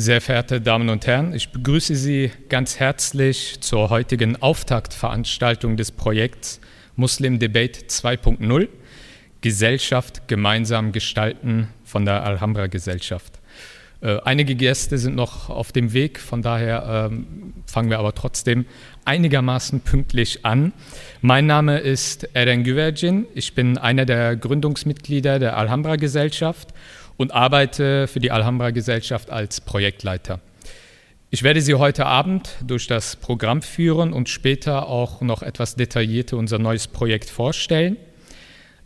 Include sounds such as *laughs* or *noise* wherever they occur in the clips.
Sehr verehrte Damen und Herren, ich begrüße Sie ganz herzlich zur heutigen Auftaktveranstaltung des Projekts Muslim Debate 2.0 Gesellschaft gemeinsam gestalten von der Alhambra Gesellschaft. Äh, einige Gäste sind noch auf dem Weg, von daher ähm, fangen wir aber trotzdem einigermaßen pünktlich an. Mein Name ist Eren Güvercin, ich bin einer der Gründungsmitglieder der Alhambra Gesellschaft und arbeite für die Alhambra Gesellschaft als Projektleiter. Ich werde Sie heute Abend durch das Programm führen und später auch noch etwas detaillierter unser neues Projekt vorstellen.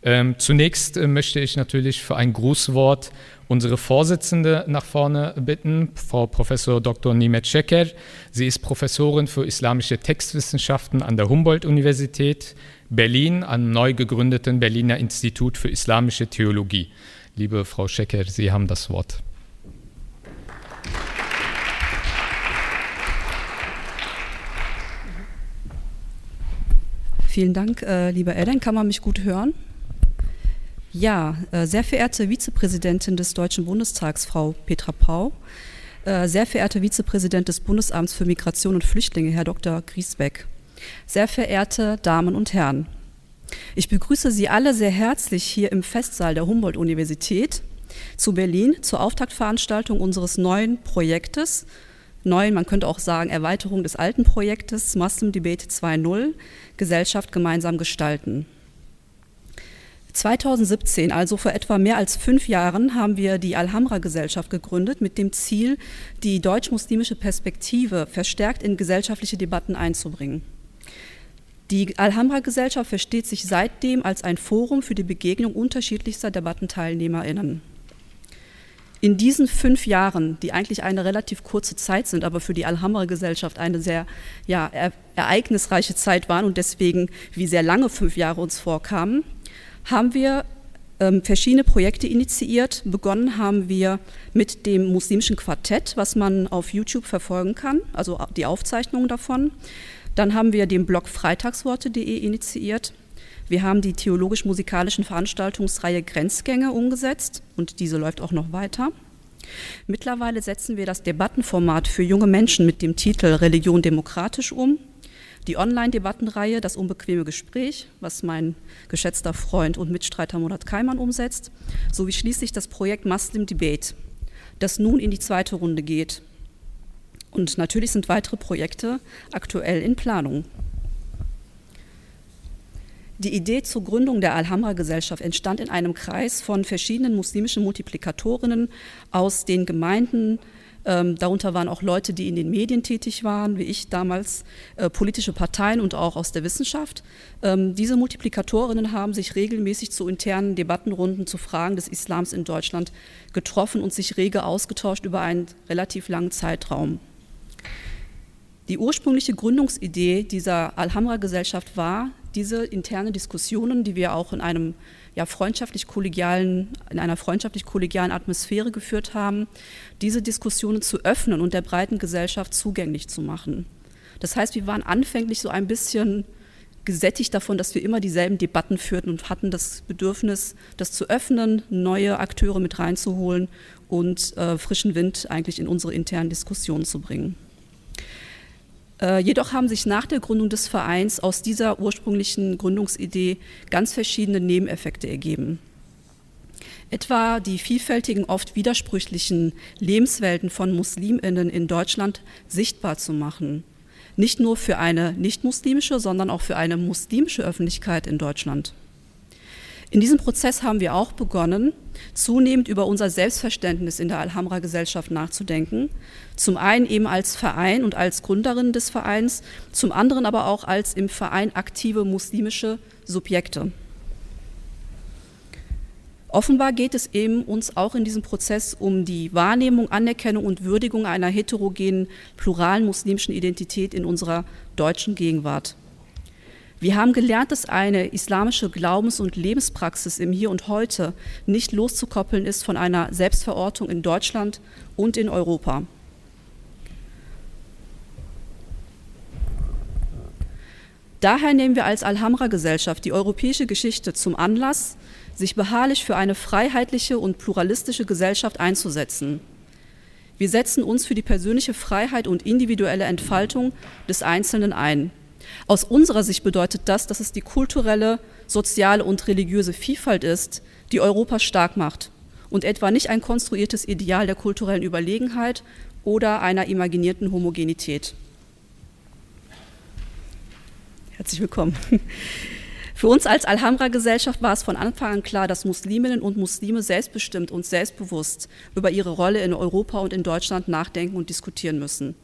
Ähm, zunächst äh, möchte ich natürlich für ein Grußwort unsere Vorsitzende nach vorne bitten, Frau Professor Dr. Nimet Şeker. Sie ist Professorin für islamische Textwissenschaften an der Humboldt-Universität Berlin am neu gegründeten Berliner Institut für islamische Theologie. Liebe Frau Schecker, Sie haben das Wort. Vielen Dank, äh, lieber Ellen. Kann man mich gut hören? Ja, äh, sehr verehrte Vizepräsidentin des Deutschen Bundestags, Frau Petra Pau, äh, sehr verehrter Vizepräsident des Bundesamts für Migration und Flüchtlinge, Herr Dr. Griesbeck, sehr verehrte Damen und Herren, ich begrüße Sie alle sehr herzlich hier im Festsaal der Humboldt-Universität zu Berlin zur Auftaktveranstaltung unseres neuen Projektes, neuen, man könnte auch sagen Erweiterung des alten Projektes Muslim Debate 2.0, Gesellschaft gemeinsam gestalten. 2017, also vor etwa mehr als fünf Jahren, haben wir die Alhambra-Gesellschaft gegründet mit dem Ziel, die deutsch-muslimische Perspektive verstärkt in gesellschaftliche Debatten einzubringen. Die Alhambra-Gesellschaft versteht sich seitdem als ein Forum für die Begegnung unterschiedlichster DebattenteilnehmerInnen. In diesen fünf Jahren, die eigentlich eine relativ kurze Zeit sind, aber für die Alhambra-Gesellschaft eine sehr ja, ereignisreiche Zeit waren und deswegen wie sehr lange fünf Jahre uns vorkamen, haben wir ähm, verschiedene Projekte initiiert. Begonnen haben wir mit dem muslimischen Quartett, was man auf YouTube verfolgen kann, also die Aufzeichnungen davon. Dann haben wir den Blog freitagsworte.de initiiert. Wir haben die theologisch-musikalischen Veranstaltungsreihe Grenzgänge umgesetzt und diese läuft auch noch weiter. Mittlerweile setzen wir das Debattenformat für junge Menschen mit dem Titel Religion demokratisch um die Online-Debattenreihe Das unbequeme Gespräch, was mein geschätzter Freund und Mitstreiter Murat Kaiman umsetzt, sowie schließlich das Projekt Muslim Debate, das nun in die zweite Runde geht. Und natürlich sind weitere Projekte aktuell in Planung. Die Idee zur Gründung der Alhambra-Gesellschaft entstand in einem Kreis von verschiedenen muslimischen Multiplikatorinnen aus den Gemeinden ähm, darunter waren auch Leute, die in den Medien tätig waren, wie ich damals, äh, politische Parteien und auch aus der Wissenschaft. Ähm, diese Multiplikatorinnen haben sich regelmäßig zu internen Debattenrunden zu Fragen des Islams in Deutschland getroffen und sich rege ausgetauscht über einen relativ langen Zeitraum. Die ursprüngliche Gründungsidee dieser Alhambra-Gesellschaft war, diese interne Diskussionen, die wir auch in einem ja, freundschaftlich-kollegialen, in einer freundschaftlich-kollegialen Atmosphäre geführt haben, diese Diskussionen zu öffnen und der breiten Gesellschaft zugänglich zu machen. Das heißt, wir waren anfänglich so ein bisschen gesättigt davon, dass wir immer dieselben Debatten führten und hatten das Bedürfnis, das zu öffnen, neue Akteure mit reinzuholen und äh, frischen Wind eigentlich in unsere internen Diskussionen zu bringen. Äh, jedoch haben sich nach der Gründung des Vereins aus dieser ursprünglichen Gründungsidee ganz verschiedene Nebeneffekte ergeben. Etwa die vielfältigen, oft widersprüchlichen Lebenswelten von Musliminnen in Deutschland sichtbar zu machen. Nicht nur für eine nicht-muslimische, sondern auch für eine muslimische Öffentlichkeit in Deutschland. In diesem Prozess haben wir auch begonnen, zunehmend über unser Selbstverständnis in der Alhambra-Gesellschaft nachzudenken. Zum einen eben als Verein und als Gründerin des Vereins, zum anderen aber auch als im Verein aktive muslimische Subjekte. Offenbar geht es eben uns auch in diesem Prozess um die Wahrnehmung, Anerkennung und Würdigung einer heterogenen, pluralen muslimischen Identität in unserer deutschen Gegenwart. Wir haben gelernt, dass eine islamische Glaubens- und Lebenspraxis im Hier und Heute nicht loszukoppeln ist von einer Selbstverortung in Deutschland und in Europa. Daher nehmen wir als Alhambra-Gesellschaft die europäische Geschichte zum Anlass, sich beharrlich für eine freiheitliche und pluralistische Gesellschaft einzusetzen. Wir setzen uns für die persönliche Freiheit und individuelle Entfaltung des Einzelnen ein. Aus unserer Sicht bedeutet das, dass es die kulturelle, soziale und religiöse Vielfalt ist, die Europa stark macht und etwa nicht ein konstruiertes Ideal der kulturellen Überlegenheit oder einer imaginierten Homogenität. Herzlich willkommen. *laughs* Für uns als Alhambra-Gesellschaft war es von Anfang an klar, dass Musliminnen und Muslime selbstbestimmt und selbstbewusst über ihre Rolle in Europa und in Deutschland nachdenken und diskutieren müssen.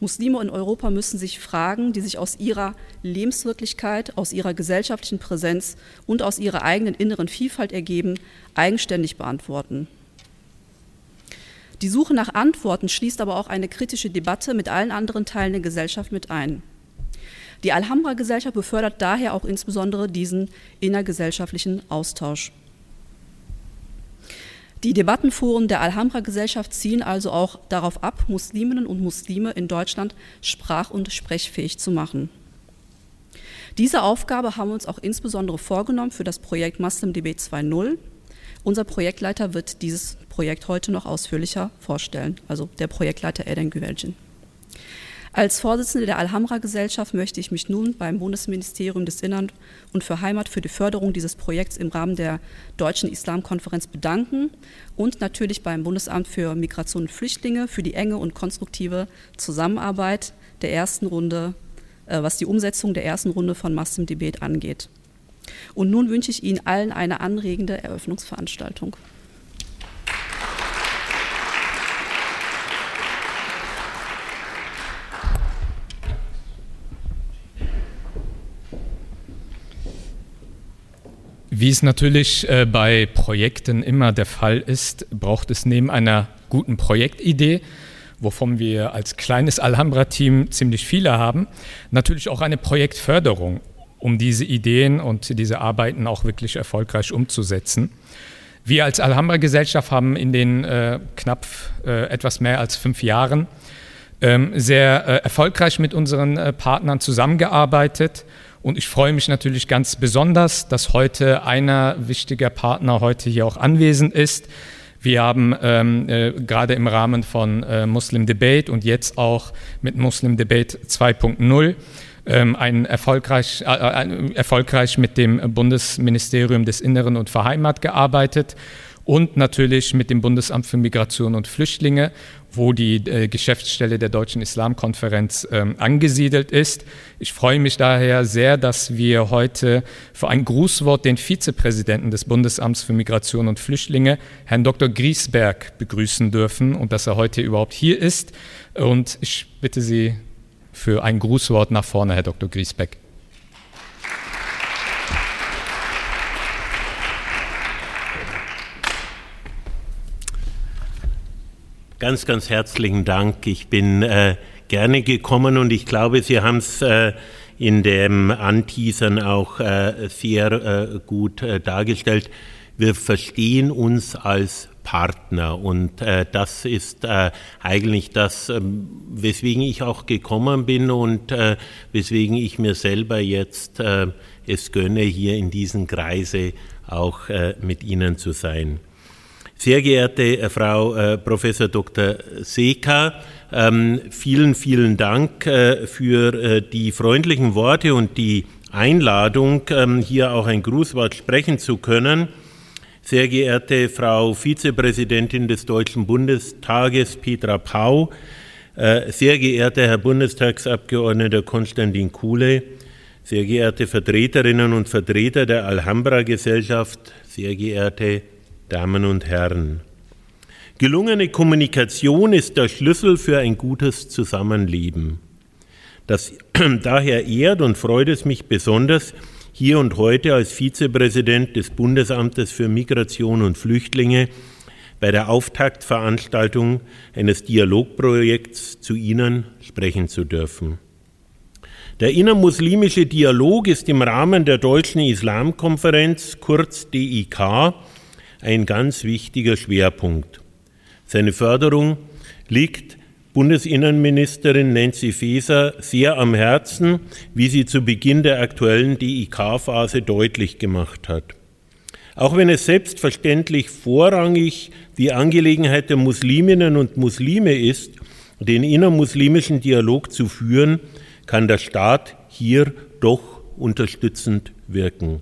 Muslime in Europa müssen sich Fragen, die sich aus ihrer Lebenswirklichkeit, aus ihrer gesellschaftlichen Präsenz und aus ihrer eigenen inneren Vielfalt ergeben, eigenständig beantworten. Die Suche nach Antworten schließt aber auch eine kritische Debatte mit allen anderen Teilen der Gesellschaft mit ein. Die Alhambra-Gesellschaft befördert daher auch insbesondere diesen innergesellschaftlichen Austausch. Die Debattenforen der Alhambra-Gesellschaft zielen also auch darauf ab, Musliminnen und Muslime in Deutschland sprach- und sprechfähig zu machen. Diese Aufgabe haben wir uns auch insbesondere vorgenommen für das Projekt Muslim DB 2.0. Unser Projektleiter wird dieses Projekt heute noch ausführlicher vorstellen, also der Projektleiter Eden Güvelcin. Als Vorsitzende der Alhambra-Gesellschaft möchte ich mich nun beim Bundesministerium des Innern und für Heimat für die Förderung dieses Projekts im Rahmen der Deutschen Islamkonferenz bedanken und natürlich beim Bundesamt für Migration und Flüchtlinge für die enge und konstruktive Zusammenarbeit der ersten Runde, äh, was die Umsetzung der ersten Runde von Massim Debate angeht. Und nun wünsche ich Ihnen allen eine anregende Eröffnungsveranstaltung. Wie es natürlich äh, bei Projekten immer der Fall ist, braucht es neben einer guten Projektidee, wovon wir als kleines Alhambra-Team ziemlich viele haben, natürlich auch eine Projektförderung, um diese Ideen und diese Arbeiten auch wirklich erfolgreich umzusetzen. Wir als Alhambra-Gesellschaft haben in den äh, knapp äh, etwas mehr als fünf Jahren ähm, sehr äh, erfolgreich mit unseren äh, Partnern zusammengearbeitet und ich freue mich natürlich ganz besonders, dass heute einer wichtiger Partner heute hier auch anwesend ist. Wir haben ähm, äh, gerade im Rahmen von äh, Muslim Debate und jetzt auch mit Muslim Debate 2.0 ähm, ein erfolgreich, äh, äh, erfolgreich mit dem Bundesministerium des Inneren und Verheimat gearbeitet und natürlich mit dem Bundesamt für Migration und Flüchtlinge, wo die äh, Geschäftsstelle der Deutschen Islamkonferenz ähm, angesiedelt ist. Ich freue mich daher sehr, dass wir heute für ein Grußwort den Vizepräsidenten des Bundesamts für Migration und Flüchtlinge, Herrn Dr. Griesberg, begrüßen dürfen und dass er heute überhaupt hier ist. Und ich bitte Sie für ein Grußwort nach vorne, Herr Dr. Griesbeck. Ganz, ganz herzlichen Dank. Ich bin äh, gerne gekommen und ich glaube, Sie haben es äh, in dem Anteasern auch äh, sehr äh, gut äh, dargestellt. Wir verstehen uns als Partner und äh, das ist eigentlich das, ähm, weswegen ich auch gekommen bin und weswegen ich mir selber jetzt es gönne, hier in diesem Kreise auch mit Ihnen zu sein. Sehr geehrte äh, Frau äh, Professor Dr. Seka, ähm, vielen, vielen Dank äh, für die freundlichen Worte und die Einladung, ähm, hier auch ein Grußwort sprechen zu können. Sehr geehrte Frau Vizepräsidentin des Deutschen Bundestages, Petra Pau, sehr geehrter Herr Bundestagsabgeordneter Konstantin Kuhle, sehr geehrte Vertreterinnen und Vertreter der Alhambra-Gesellschaft, sehr geehrte Damen und Herren, gelungene Kommunikation ist der Schlüssel für ein gutes Zusammenleben. Das, *clears throat* daher ehrt und freut es mich besonders, hier und heute als Vizepräsident des Bundesamtes für Migration und Flüchtlinge bei der Auftaktveranstaltung eines Dialogprojekts zu Ihnen sprechen zu dürfen. Der innermuslimische Dialog ist im Rahmen der Deutschen Islamkonferenz, kurz DIK, ein ganz wichtiger Schwerpunkt. Seine Förderung liegt Bundesinnenministerin Nancy Faeser sehr am Herzen, wie sie zu Beginn der aktuellen DIK-Phase deutlich gemacht hat. Auch wenn es selbstverständlich vorrangig die Angelegenheit der Musliminnen und Muslime ist, den innermuslimischen Dialog zu führen, kann der Staat hier doch unterstützend wirken.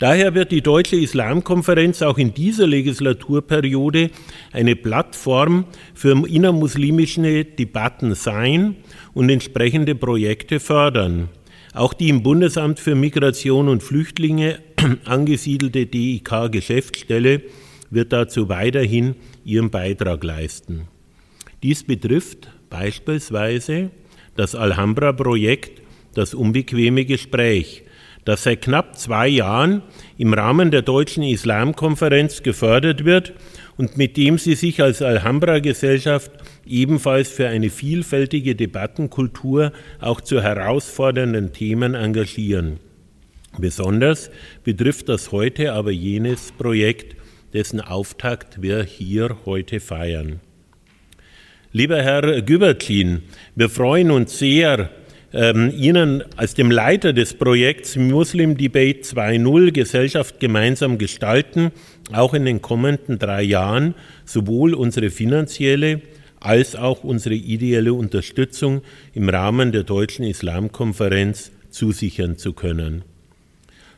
Daher wird die Deutsche Islamkonferenz auch in dieser Legislaturperiode eine Plattform für innermuslimische Debatten sein und entsprechende Projekte fördern. Auch die im Bundesamt für Migration und Flüchtlinge *clears throat* angesiedelte DIK-Geschäftsstelle wird dazu weiterhin ihren Beitrag leisten. Dies betrifft beispielsweise das Alhambra-Projekt, das unbequeme Gespräch, das seit knapp zwei Jahren im Rahmen der Deutschen Islamkonferenz gefördert wird und mit dem sie sich als Alhambra-Gesellschaft ebenfalls für eine vielfältige Debattenkultur auch zu herausfordernden Themen engagieren. Besonders betrifft das heute aber jenes Projekt, dessen Auftakt wir hier heute feiern. Lieber Herr Gübertlin, wir freuen uns sehr, ähm, Ihnen als dem Leiter des Projekts Muslim Debate 2.0 Gesellschaft gemeinsam gestalten, auch in den kommenden drei Jahren sowohl unsere finanzielle als auch unsere ideelle Unterstützung im Rahmen der Deutschen Islamkonferenz zusichern zu können.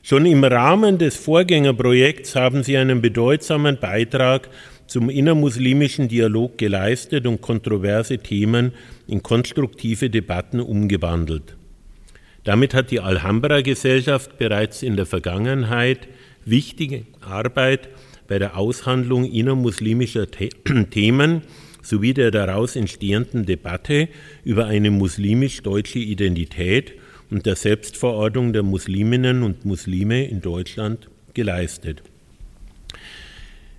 Schon im Rahmen des Vorgängerprojekts haben Sie einen bedeutsamen Beitrag zum innermuslimischen Dialog geleistet und kontroverse Themen in konstruktive Debatten umgewandelt. Damit hat die Alhambra-Gesellschaft bereits in der Vergangenheit wichtige Arbeit bei der Aushandlung innermuslimischer The *clears throat* Themen sowie der daraus entstehenden Debatte über eine muslimisch-deutsche Identität und der Selbstverordnung der Musliminnen und Muslime in Deutschland geleistet.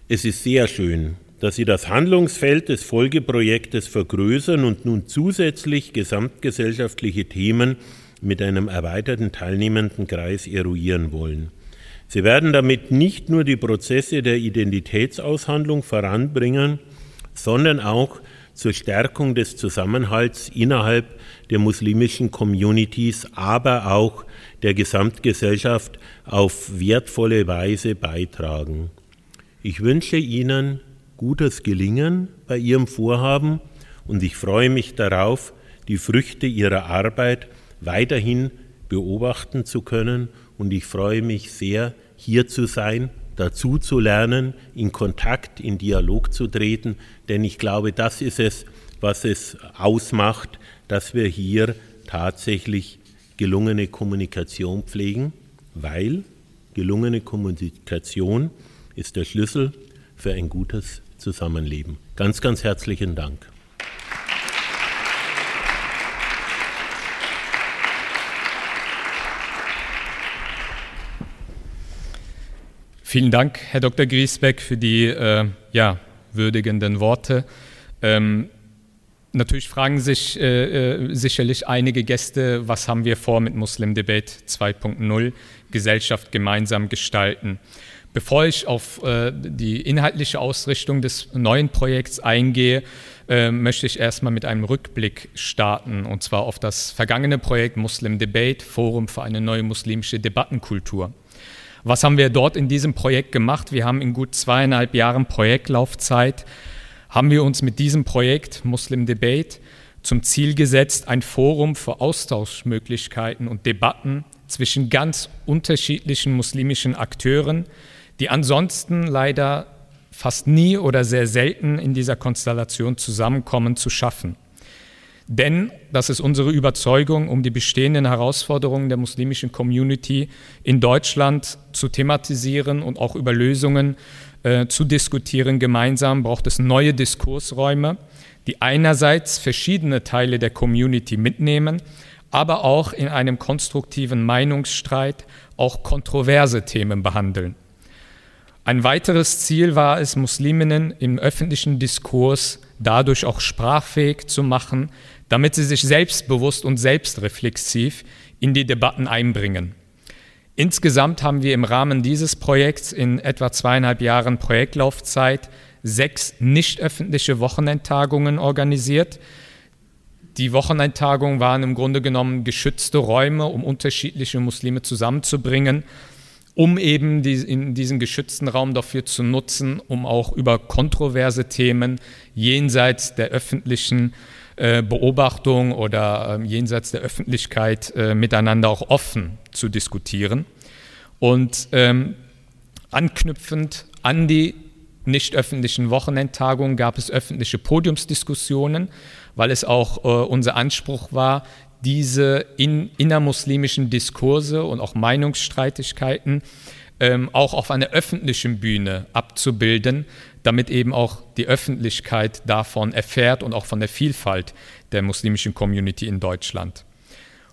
Es ist sehr schön, dass Sie das Handlungsfeld des Folgeprojektes vergrößern und nun zusätzlich gesamtgesellschaftliche Themen mit einem erweiterten teilnehmenden Kreis eruieren wollen. Sie werden damit nicht nur die Prozesse der Identitätsaushandlung voranbringen, sondern auch zur Stärkung des Zusammenhalts innerhalb der muslimischen Communities, aber auch der Gesamtgesellschaft auf wertvolle Weise beitragen. Ich wünsche Ihnen gutes Gelingen bei Ihrem Vorhaben und ich freue mich darauf, die Früchte Ihrer Arbeit weiterhin beobachten zu können und ich freue mich sehr, hier zu sein, dazu zu lernen, in Kontakt, in Dialog zu treten, denn ich glaube, das ist es, was es ausmacht, dass wir hier tatsächlich gelungene Kommunikation pflegen, weil gelungene Kommunikation ist der Schlüssel für ein gutes Zusammenleben. Ganz, ganz herzlichen Dank. Vielen Dank, Herr Dr. Griesbeck, für die äh, ja, würdigenden Worte. Ähm, natürlich fragen sich äh, äh sicherlich einige Gäste, was haben wir vor mit Muslim Debate 2.0, Gesellschaft gemeinsam gestalten. Bevor ich auf äh, die inhaltliche Ausrichtung des neuen Projekts eingehe, äh, möchte ich erstmal mit einem Rückblick starten, und zwar auf das vergangene Projekt Muslim Debate, Forum für eine neue muslimische Debattenkultur. Was haben wir dort in diesem Projekt gemacht? Wir haben in gut zweieinhalb Jahren Projektlaufzeit, haben wir uns mit diesem Projekt Muslim Debate zum Ziel gesetzt, ein Forum für Austauschmöglichkeiten und Debatten zwischen ganz unterschiedlichen muslimischen Akteuren, die ansonsten leider fast nie oder sehr selten in dieser Konstellation zusammenkommen, zu schaffen. Denn, das ist unsere Überzeugung, um die bestehenden Herausforderungen der muslimischen Community in Deutschland zu thematisieren und auch über Lösungen äh, zu diskutieren gemeinsam, braucht es neue Diskursräume, die einerseits verschiedene Teile der Community mitnehmen, aber auch in einem konstruktiven Meinungsstreit auch kontroverse Themen behandeln. Ein weiteres Ziel war es, Musliminnen im öffentlichen Diskurs dadurch auch sprachfähig zu machen, damit sie sich selbstbewusst und selbstreflexiv in die Debatten einbringen. Insgesamt haben wir im Rahmen dieses Projekts in etwa zweieinhalb Jahren Projektlaufzeit sechs nicht öffentliche Wochenendtagungen organisiert. Die Wochenendtagungen waren im Grunde genommen geschützte Räume, um unterschiedliche Muslime zusammenzubringen um eben die, in diesen geschützten Raum dafür zu nutzen, um auch über kontroverse Themen jenseits der öffentlichen äh, Beobachtung oder äh, jenseits der Öffentlichkeit äh, miteinander auch offen zu diskutieren. Und ähm, anknüpfend an die nicht öffentlichen Wochenendtagungen gab es öffentliche Podiumsdiskussionen, weil es auch äh, unser Anspruch war, diese in, innermuslimischen Diskurse und auch Meinungsstreitigkeiten ähm, auch auf einer öffentlichen Bühne abzubilden, damit eben auch die Öffentlichkeit davon erfährt und auch von der Vielfalt der muslimischen Community in Deutschland.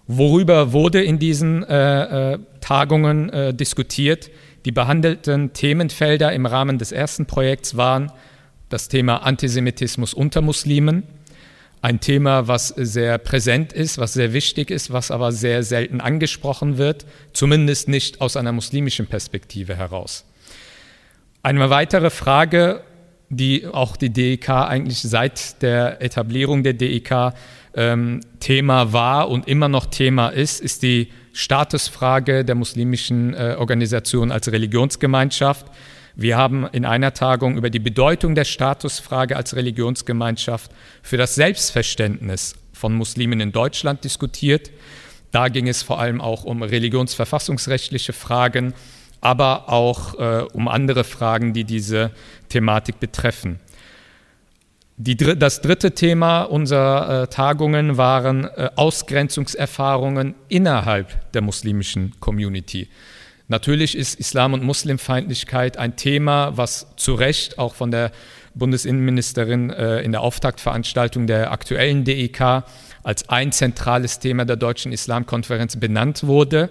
Worüber wurde in diesen äh, äh, Tagungen äh, diskutiert? Die behandelten Themenfelder im Rahmen des ersten Projekts waren das Thema Antisemitismus unter Muslimen, ein Thema, was sehr präsent ist, was sehr wichtig ist, was aber sehr selten angesprochen wird, zumindest nicht aus einer muslimischen Perspektive heraus. Eine weitere Frage, die auch die DEK eigentlich seit der Etablierung der DEK ähm, Thema war und immer noch Thema ist, ist die Statusfrage der muslimischen äh, Organisation als Religionsgemeinschaft. Wir haben in einer Tagung über die Bedeutung der Statusfrage als Religionsgemeinschaft für das Selbstverständnis von Muslimen in Deutschland diskutiert. Da ging es vor allem auch um religionsverfassungsrechtliche Fragen, aber auch äh, um andere Fragen, die diese Thematik betreffen. Die, das dritte Thema unserer äh, Tagungen waren äh, Ausgrenzungserfahrungen innerhalb der muslimischen Community. Natürlich ist Islam- und Muslimfeindlichkeit ein Thema, was zu Recht auch von der Bundesinnenministerin äh, in der Auftaktveranstaltung der aktuellen DEK als ein zentrales Thema der Deutschen Islamkonferenz benannt wurde.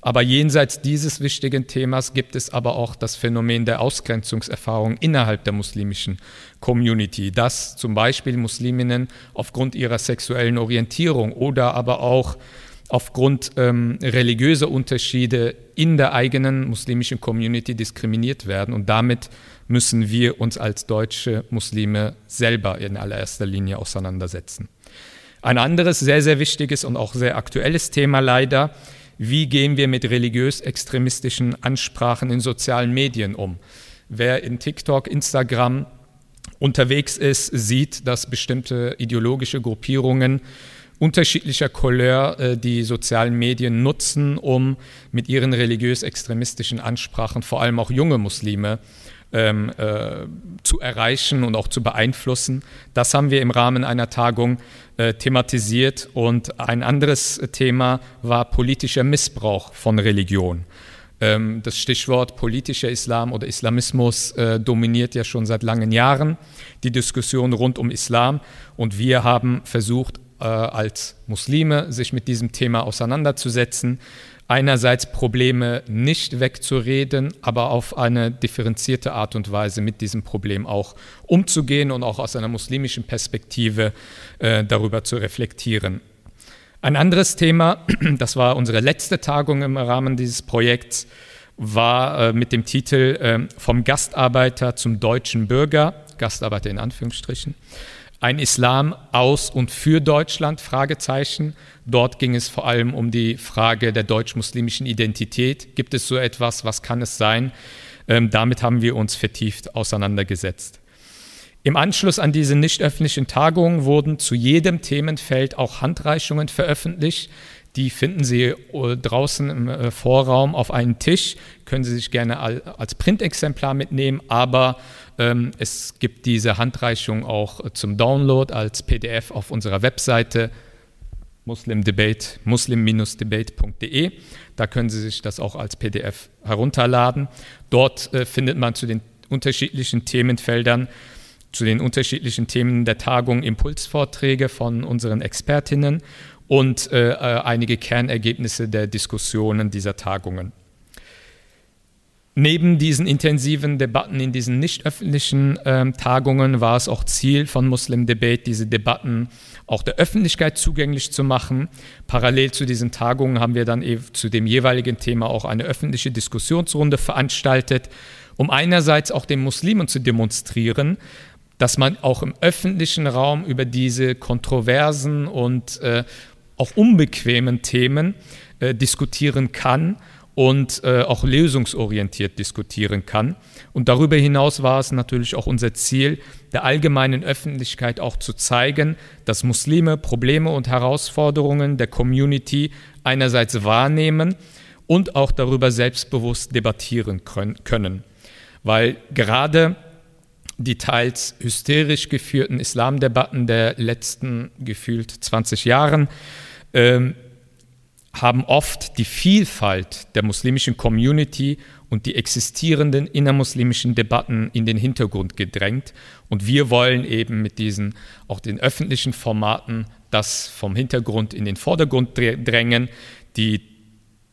Aber jenseits dieses wichtigen Themas gibt es aber auch das Phänomen der Ausgrenzungserfahrung innerhalb der muslimischen Community, dass zum Beispiel Musliminnen aufgrund ihrer sexuellen Orientierung oder aber auch aufgrund ähm, religiöser Unterschiede in der eigenen muslimischen Community diskriminiert werden. Und damit müssen wir uns als deutsche Muslime selber in allererster Linie auseinandersetzen. Ein anderes sehr, sehr wichtiges und auch sehr aktuelles Thema leider wie gehen wir mit religiös-extremistischen Ansprachen in sozialen Medien um. Wer in TikTok, Instagram unterwegs ist, sieht, dass bestimmte ideologische Gruppierungen unterschiedlicher Couleur äh, die sozialen Medien nutzen, um mit ihren religiös-extremistischen Ansprachen vor allem auch junge Muslime ähm, äh, zu erreichen und auch zu beeinflussen. Das haben wir im Rahmen einer Tagung äh, thematisiert. Und ein anderes Thema war politischer Missbrauch von Religion. Ähm, das Stichwort politischer Islam oder Islamismus äh, dominiert ja schon seit langen Jahren die Diskussion rund um Islam. Und wir haben versucht, äh, als Muslime sich mit diesem Thema auseinanderzusetzen. Einerseits Probleme nicht wegzureden, aber auf eine differenzierte Art und Weise mit diesem Problem auch umzugehen und auch aus einer muslimischen Perspektive äh, darüber zu reflektieren. Ein anderes Thema, *clears throat* das war unsere letzte Tagung im Rahmen dieses Projekts, war äh, mit dem Titel äh, Vom Gastarbeiter zum deutschen Bürger, Gastarbeiter in Anführungsstrichen, ein Islam aus und für Deutschland? Fragezeichen. Dort ging es vor allem um die Frage der deutsch-muslimischen Identität. Gibt es so etwas? Was kann es sein? Ähm, damit haben wir uns vertieft auseinandergesetzt. Im Anschluss an diese nicht öffentlichen Tagungen wurden zu jedem Themenfeld auch Handreichungen veröffentlicht. Die finden Sie äh, draußen im äh, Vorraum auf einem Tisch, können Sie sich gerne als Printexemplar mitnehmen, aber ähm, es gibt diese Handreichung auch äh, zum Download als PDF auf unserer Webseite muslimdebate, muslim-debate.de. Da können Sie sich das auch als PDF herunterladen. Dort äh, findet man zu den unterschiedlichen Themenfeldern, zu den unterschiedlichen Themen der Tagung Impulsvorträge von unseren Expertinnen und äh, äh, einige Kernergebnisse der Diskussionen dieser Tagungen. Neben diesen intensiven Debatten in diesen nicht öffentlichen ähm, Tagungen war es auch Ziel von Muslim Debate, diese Debatten auch der Öffentlichkeit zugänglich zu machen. Parallel zu diesen Tagungen haben wir dann e zu dem jeweiligen Thema auch eine öffentliche Diskussionsrunde veranstaltet, um einerseits auch den Muslimen zu demonstrieren, dass man auch im öffentlichen Raum über diese kontroversen und äh, auch unbequemen Themen äh, diskutieren kann und äh, auch lösungsorientiert diskutieren kann. Und darüber hinaus war es natürlich auch unser Ziel, der allgemeinen Öffentlichkeit auch zu zeigen, dass Muslime Probleme und Herausforderungen der Community einerseits wahrnehmen und auch darüber selbstbewusst debattieren können. Weil gerade die teils hysterisch geführten Islamdebatten der letzten gefühlt 20 Jahren ähm, haben oft die Vielfalt der muslimischen Community und die existierenden innermuslimischen Debatten in den Hintergrund gedrängt. Und wir wollen eben mit diesen auch den öffentlichen Formaten das vom Hintergrund in den Vordergrund drängen. Die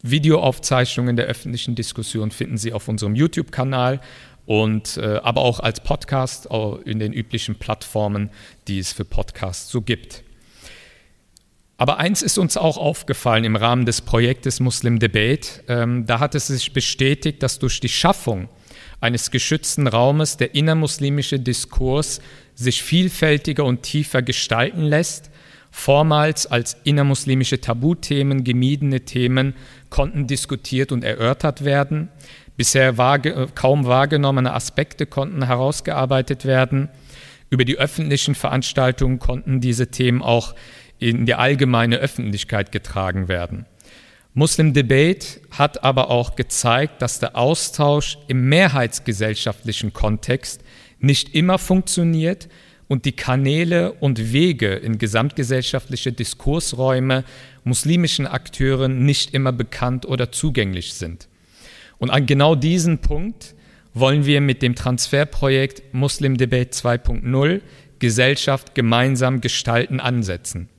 Videoaufzeichnungen der öffentlichen Diskussion finden Sie auf unserem YouTube-Kanal und äh, aber auch als Podcast in den üblichen Plattformen, die es für Podcasts so gibt. Aber eins ist uns auch aufgefallen im Rahmen des Projektes Muslim Debate. Ähm, da hat es sich bestätigt, dass durch die Schaffung eines geschützten Raumes der innermuslimische Diskurs sich vielfältiger und tiefer gestalten lässt. Vormals als innermuslimische Tabuthemen gemiedene Themen konnten diskutiert und erörtert werden. Bisher wahrge kaum wahrgenommene Aspekte konnten herausgearbeitet werden. Über die öffentlichen Veranstaltungen konnten diese Themen auch in die allgemeine Öffentlichkeit getragen werden. Muslim Debate hat aber auch gezeigt, dass der Austausch im mehrheitsgesellschaftlichen Kontext nicht immer funktioniert und die Kanäle und Wege in gesamtgesellschaftliche Diskursräume muslimischen Akteuren nicht immer bekannt oder zugänglich sind. Und an genau diesen Punkt wollen wir mit dem Transferprojekt Muslim Debate 2.0 Gesellschaft gemeinsam gestalten ansetzen.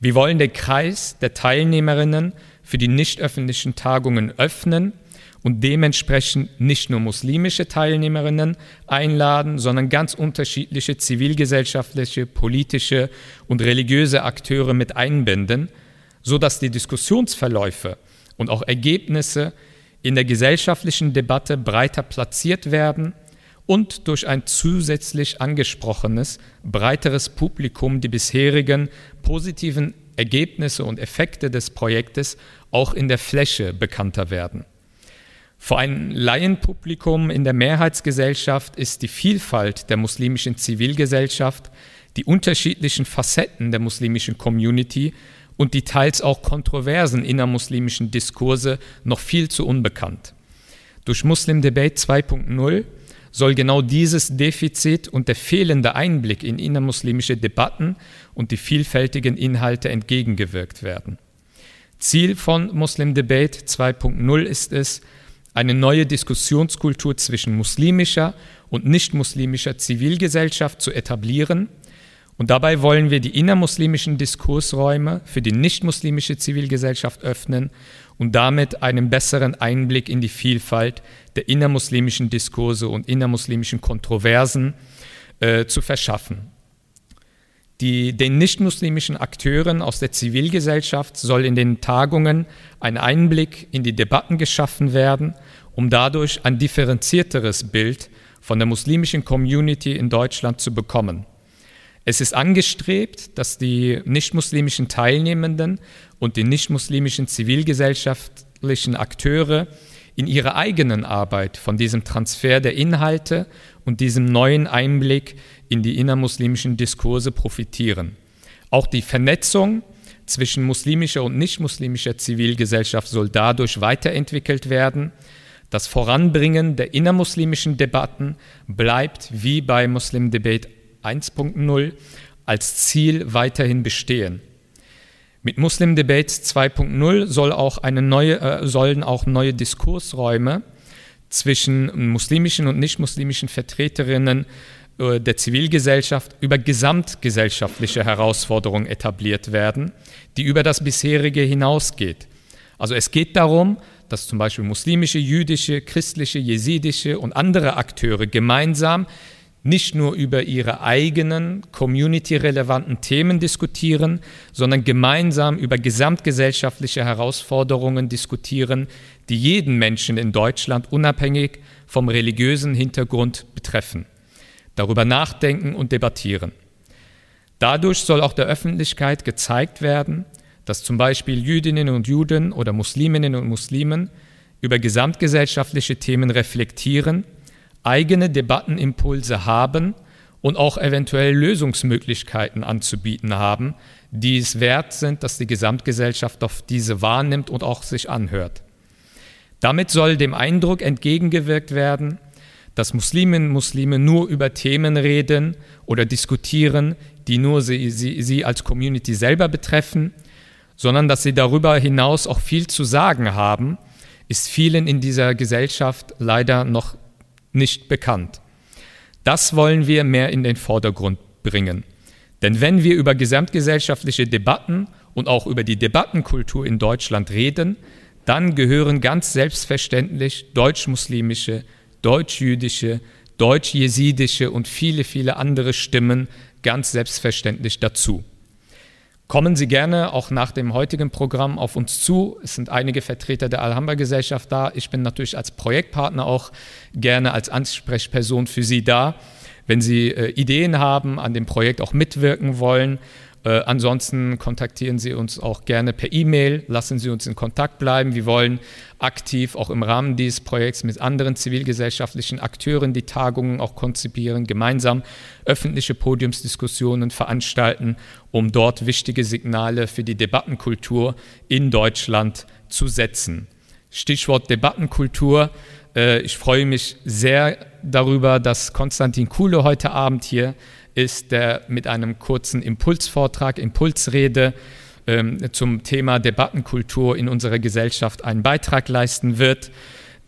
Wir wollen den Kreis der Teilnehmerinnen für die nicht öffentlichen Tagungen öffnen und dementsprechend nicht nur muslimische Teilnehmerinnen einladen, sondern ganz unterschiedliche zivilgesellschaftliche, politische und religiöse Akteure mit einbinden, sodass die Diskussionsverläufe und auch Ergebnisse in der gesellschaftlichen Debatte breiter platziert werden und durch ein zusätzlich angesprochenes, breiteres Publikum die bisherigen positiven Ergebnisse und Effekte des Projektes auch in der Fläche bekannter werden. Vor einem Laienpublikum in der Mehrheitsgesellschaft ist die Vielfalt der muslimischen Zivilgesellschaft, die unterschiedlichen Facetten der muslimischen Community und die teils auch kontroversen innermuslimischen Diskurse noch viel zu unbekannt. Durch Muslim Debate 2.0 soll genau dieses Defizit und der fehlende Einblick in innermuslimische Debatten und die vielfältigen Inhalte entgegengewirkt werden. Ziel von Muslim Debate 2.0 ist es, eine neue Diskussionskultur zwischen muslimischer und nicht-muslimischer Zivilgesellschaft zu etablieren. Und dabei wollen wir die innermuslimischen Diskursräume für die nicht-muslimische Zivilgesellschaft öffnen und damit einen besseren Einblick in die Vielfalt der innermuslimischen Diskurse und innermuslimischen Kontroversen äh, zu verschaffen. Die, den nichtmuslimischen Akteuren aus der Zivilgesellschaft soll in den Tagungen ein Einblick in die Debatten geschaffen werden, um dadurch ein differenzierteres Bild von der muslimischen Community in Deutschland zu bekommen. Es ist angestrebt, dass die nichtmuslimischen Teilnehmenden und die nichtmuslimischen zivilgesellschaftlichen Akteure in ihrer eigenen Arbeit von diesem Transfer der Inhalte und diesem neuen Einblick in die innermuslimischen Diskurse profitieren. Auch die Vernetzung zwischen muslimischer und nichtmuslimischer Zivilgesellschaft soll dadurch weiterentwickelt werden. Das Voranbringen der innermuslimischen Debatten bleibt wie bei Muslim Debate 1.0 als Ziel weiterhin bestehen. Mit Muslim Debates 2.0 soll auch neue, äh, sollen auch neue Diskursräume zwischen muslimischen und nicht-muslimischen Vertreterinnen äh, der Zivilgesellschaft über gesamtgesellschaftliche Herausforderungen etabliert werden, die über das bisherige hinausgeht. Also es geht darum, dass zum Beispiel muslimische, jüdische, christliche, jesidische und andere Akteure gemeinsam nicht nur über ihre eigenen community-relevanten Themen diskutieren, sondern gemeinsam über gesamtgesellschaftliche Herausforderungen diskutieren, die jeden Menschen in Deutschland unabhängig vom religiösen Hintergrund betreffen. Darüber nachdenken und debattieren. Dadurch soll auch der Öffentlichkeit gezeigt werden, dass zum Beispiel Jüdinnen und Juden oder Musliminnen und Muslimen über gesamtgesellschaftliche Themen reflektieren, eigene Debattenimpulse haben und auch eventuell Lösungsmöglichkeiten anzubieten haben, die es wert sind, dass die Gesamtgesellschaft auf diese wahrnimmt und auch sich anhört. Damit soll dem Eindruck entgegengewirkt werden, dass Musliminnen und Muslime nur über Themen reden oder diskutieren, die nur sie, sie, sie als Community selber betreffen, sondern dass sie darüber hinaus auch viel zu sagen haben, ist vielen in dieser Gesellschaft leider noch nicht bekannt. Das wollen wir mehr in den Vordergrund bringen. Denn wenn wir über gesamtgesellschaftliche Debatten und auch über die Debattenkultur in Deutschland reden, dann gehören ganz selbstverständlich deutsch-muslimische deutsch-jüdische, deutsch-jesidische und viele, viele andere Stimmen ganz selbstverständlich dazu. Kommen Sie gerne auch nach dem heutigen Programm auf uns zu. Es sind einige Vertreter der Alhambra-Gesellschaft da. Ich bin natürlich als Projektpartner auch gerne als Ansprechperson für Sie da. Wenn Sie äh, Ideen haben, an dem Projekt auch mitwirken wollen, äh, ansonsten kontaktieren Sie uns auch gerne per E-Mail, lassen Sie uns in Kontakt bleiben. Wir wollen aktiv auch im Rahmen dieses Projekts mit anderen zivilgesellschaftlichen Akteuren die Tagungen auch konzipieren, gemeinsam öffentliche Podiumsdiskussionen veranstalten, um dort wichtige Signale für die Debattenkultur in Deutschland zu setzen. Stichwort Debattenkultur. Äh, ich freue mich sehr darüber, dass Konstantin Kuhle heute Abend hier ist, der mit einem kurzen Impulsvortrag, Impulsrede ähm, zum Thema Debattenkultur in unserer Gesellschaft einen Beitrag leisten wird.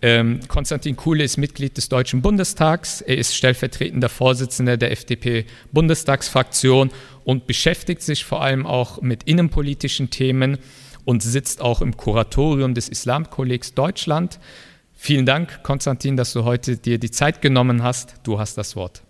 Ähm, Konstantin Kuhle ist Mitglied des Deutschen Bundestags. Er ist stellvertretender Vorsitzender der FDP-Bundestagsfraktion und beschäftigt sich vor allem auch mit innenpolitischen Themen und sitzt auch im Kuratorium des Islamkollegs Deutschland. Vielen Dank, Konstantin, dass du heute dir die Zeit genommen hast. Du hast das Wort.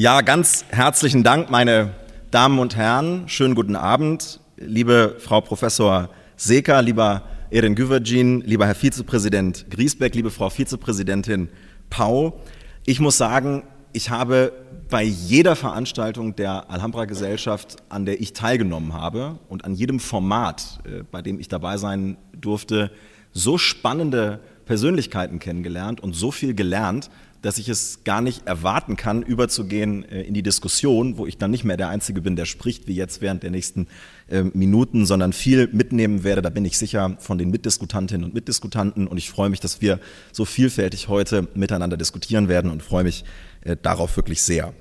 Ja, ganz herzlichen Dank, meine Damen und Herren. Schönen guten Abend, liebe Frau Professor Seker, lieber Erin Güvercin, lieber Herr Vizepräsident Griesbeck, liebe Frau Vizepräsidentin Pau. Ich muss sagen, ich habe bei jeder Veranstaltung der Alhambra Gesellschaft, an der ich teilgenommen habe und an jedem Format, äh, bei dem ich dabei sein durfte, so spannende Persönlichkeiten kennengelernt und so viel gelernt, dass ich es gar nicht erwarten kann, überzugehen äh, in die Diskussion, wo ich dann nicht mehr der Einzige bin, der spricht, wie jetzt während der nächsten äh, Minuten, sondern viel mitnehmen werde, da bin ich sicher, von den Mitdiskutantinnen und Mitdiskutanten. Und ich freue mich, dass wir so vielfältig heute miteinander diskutieren werden und freue mich äh, darauf wirklich sehr.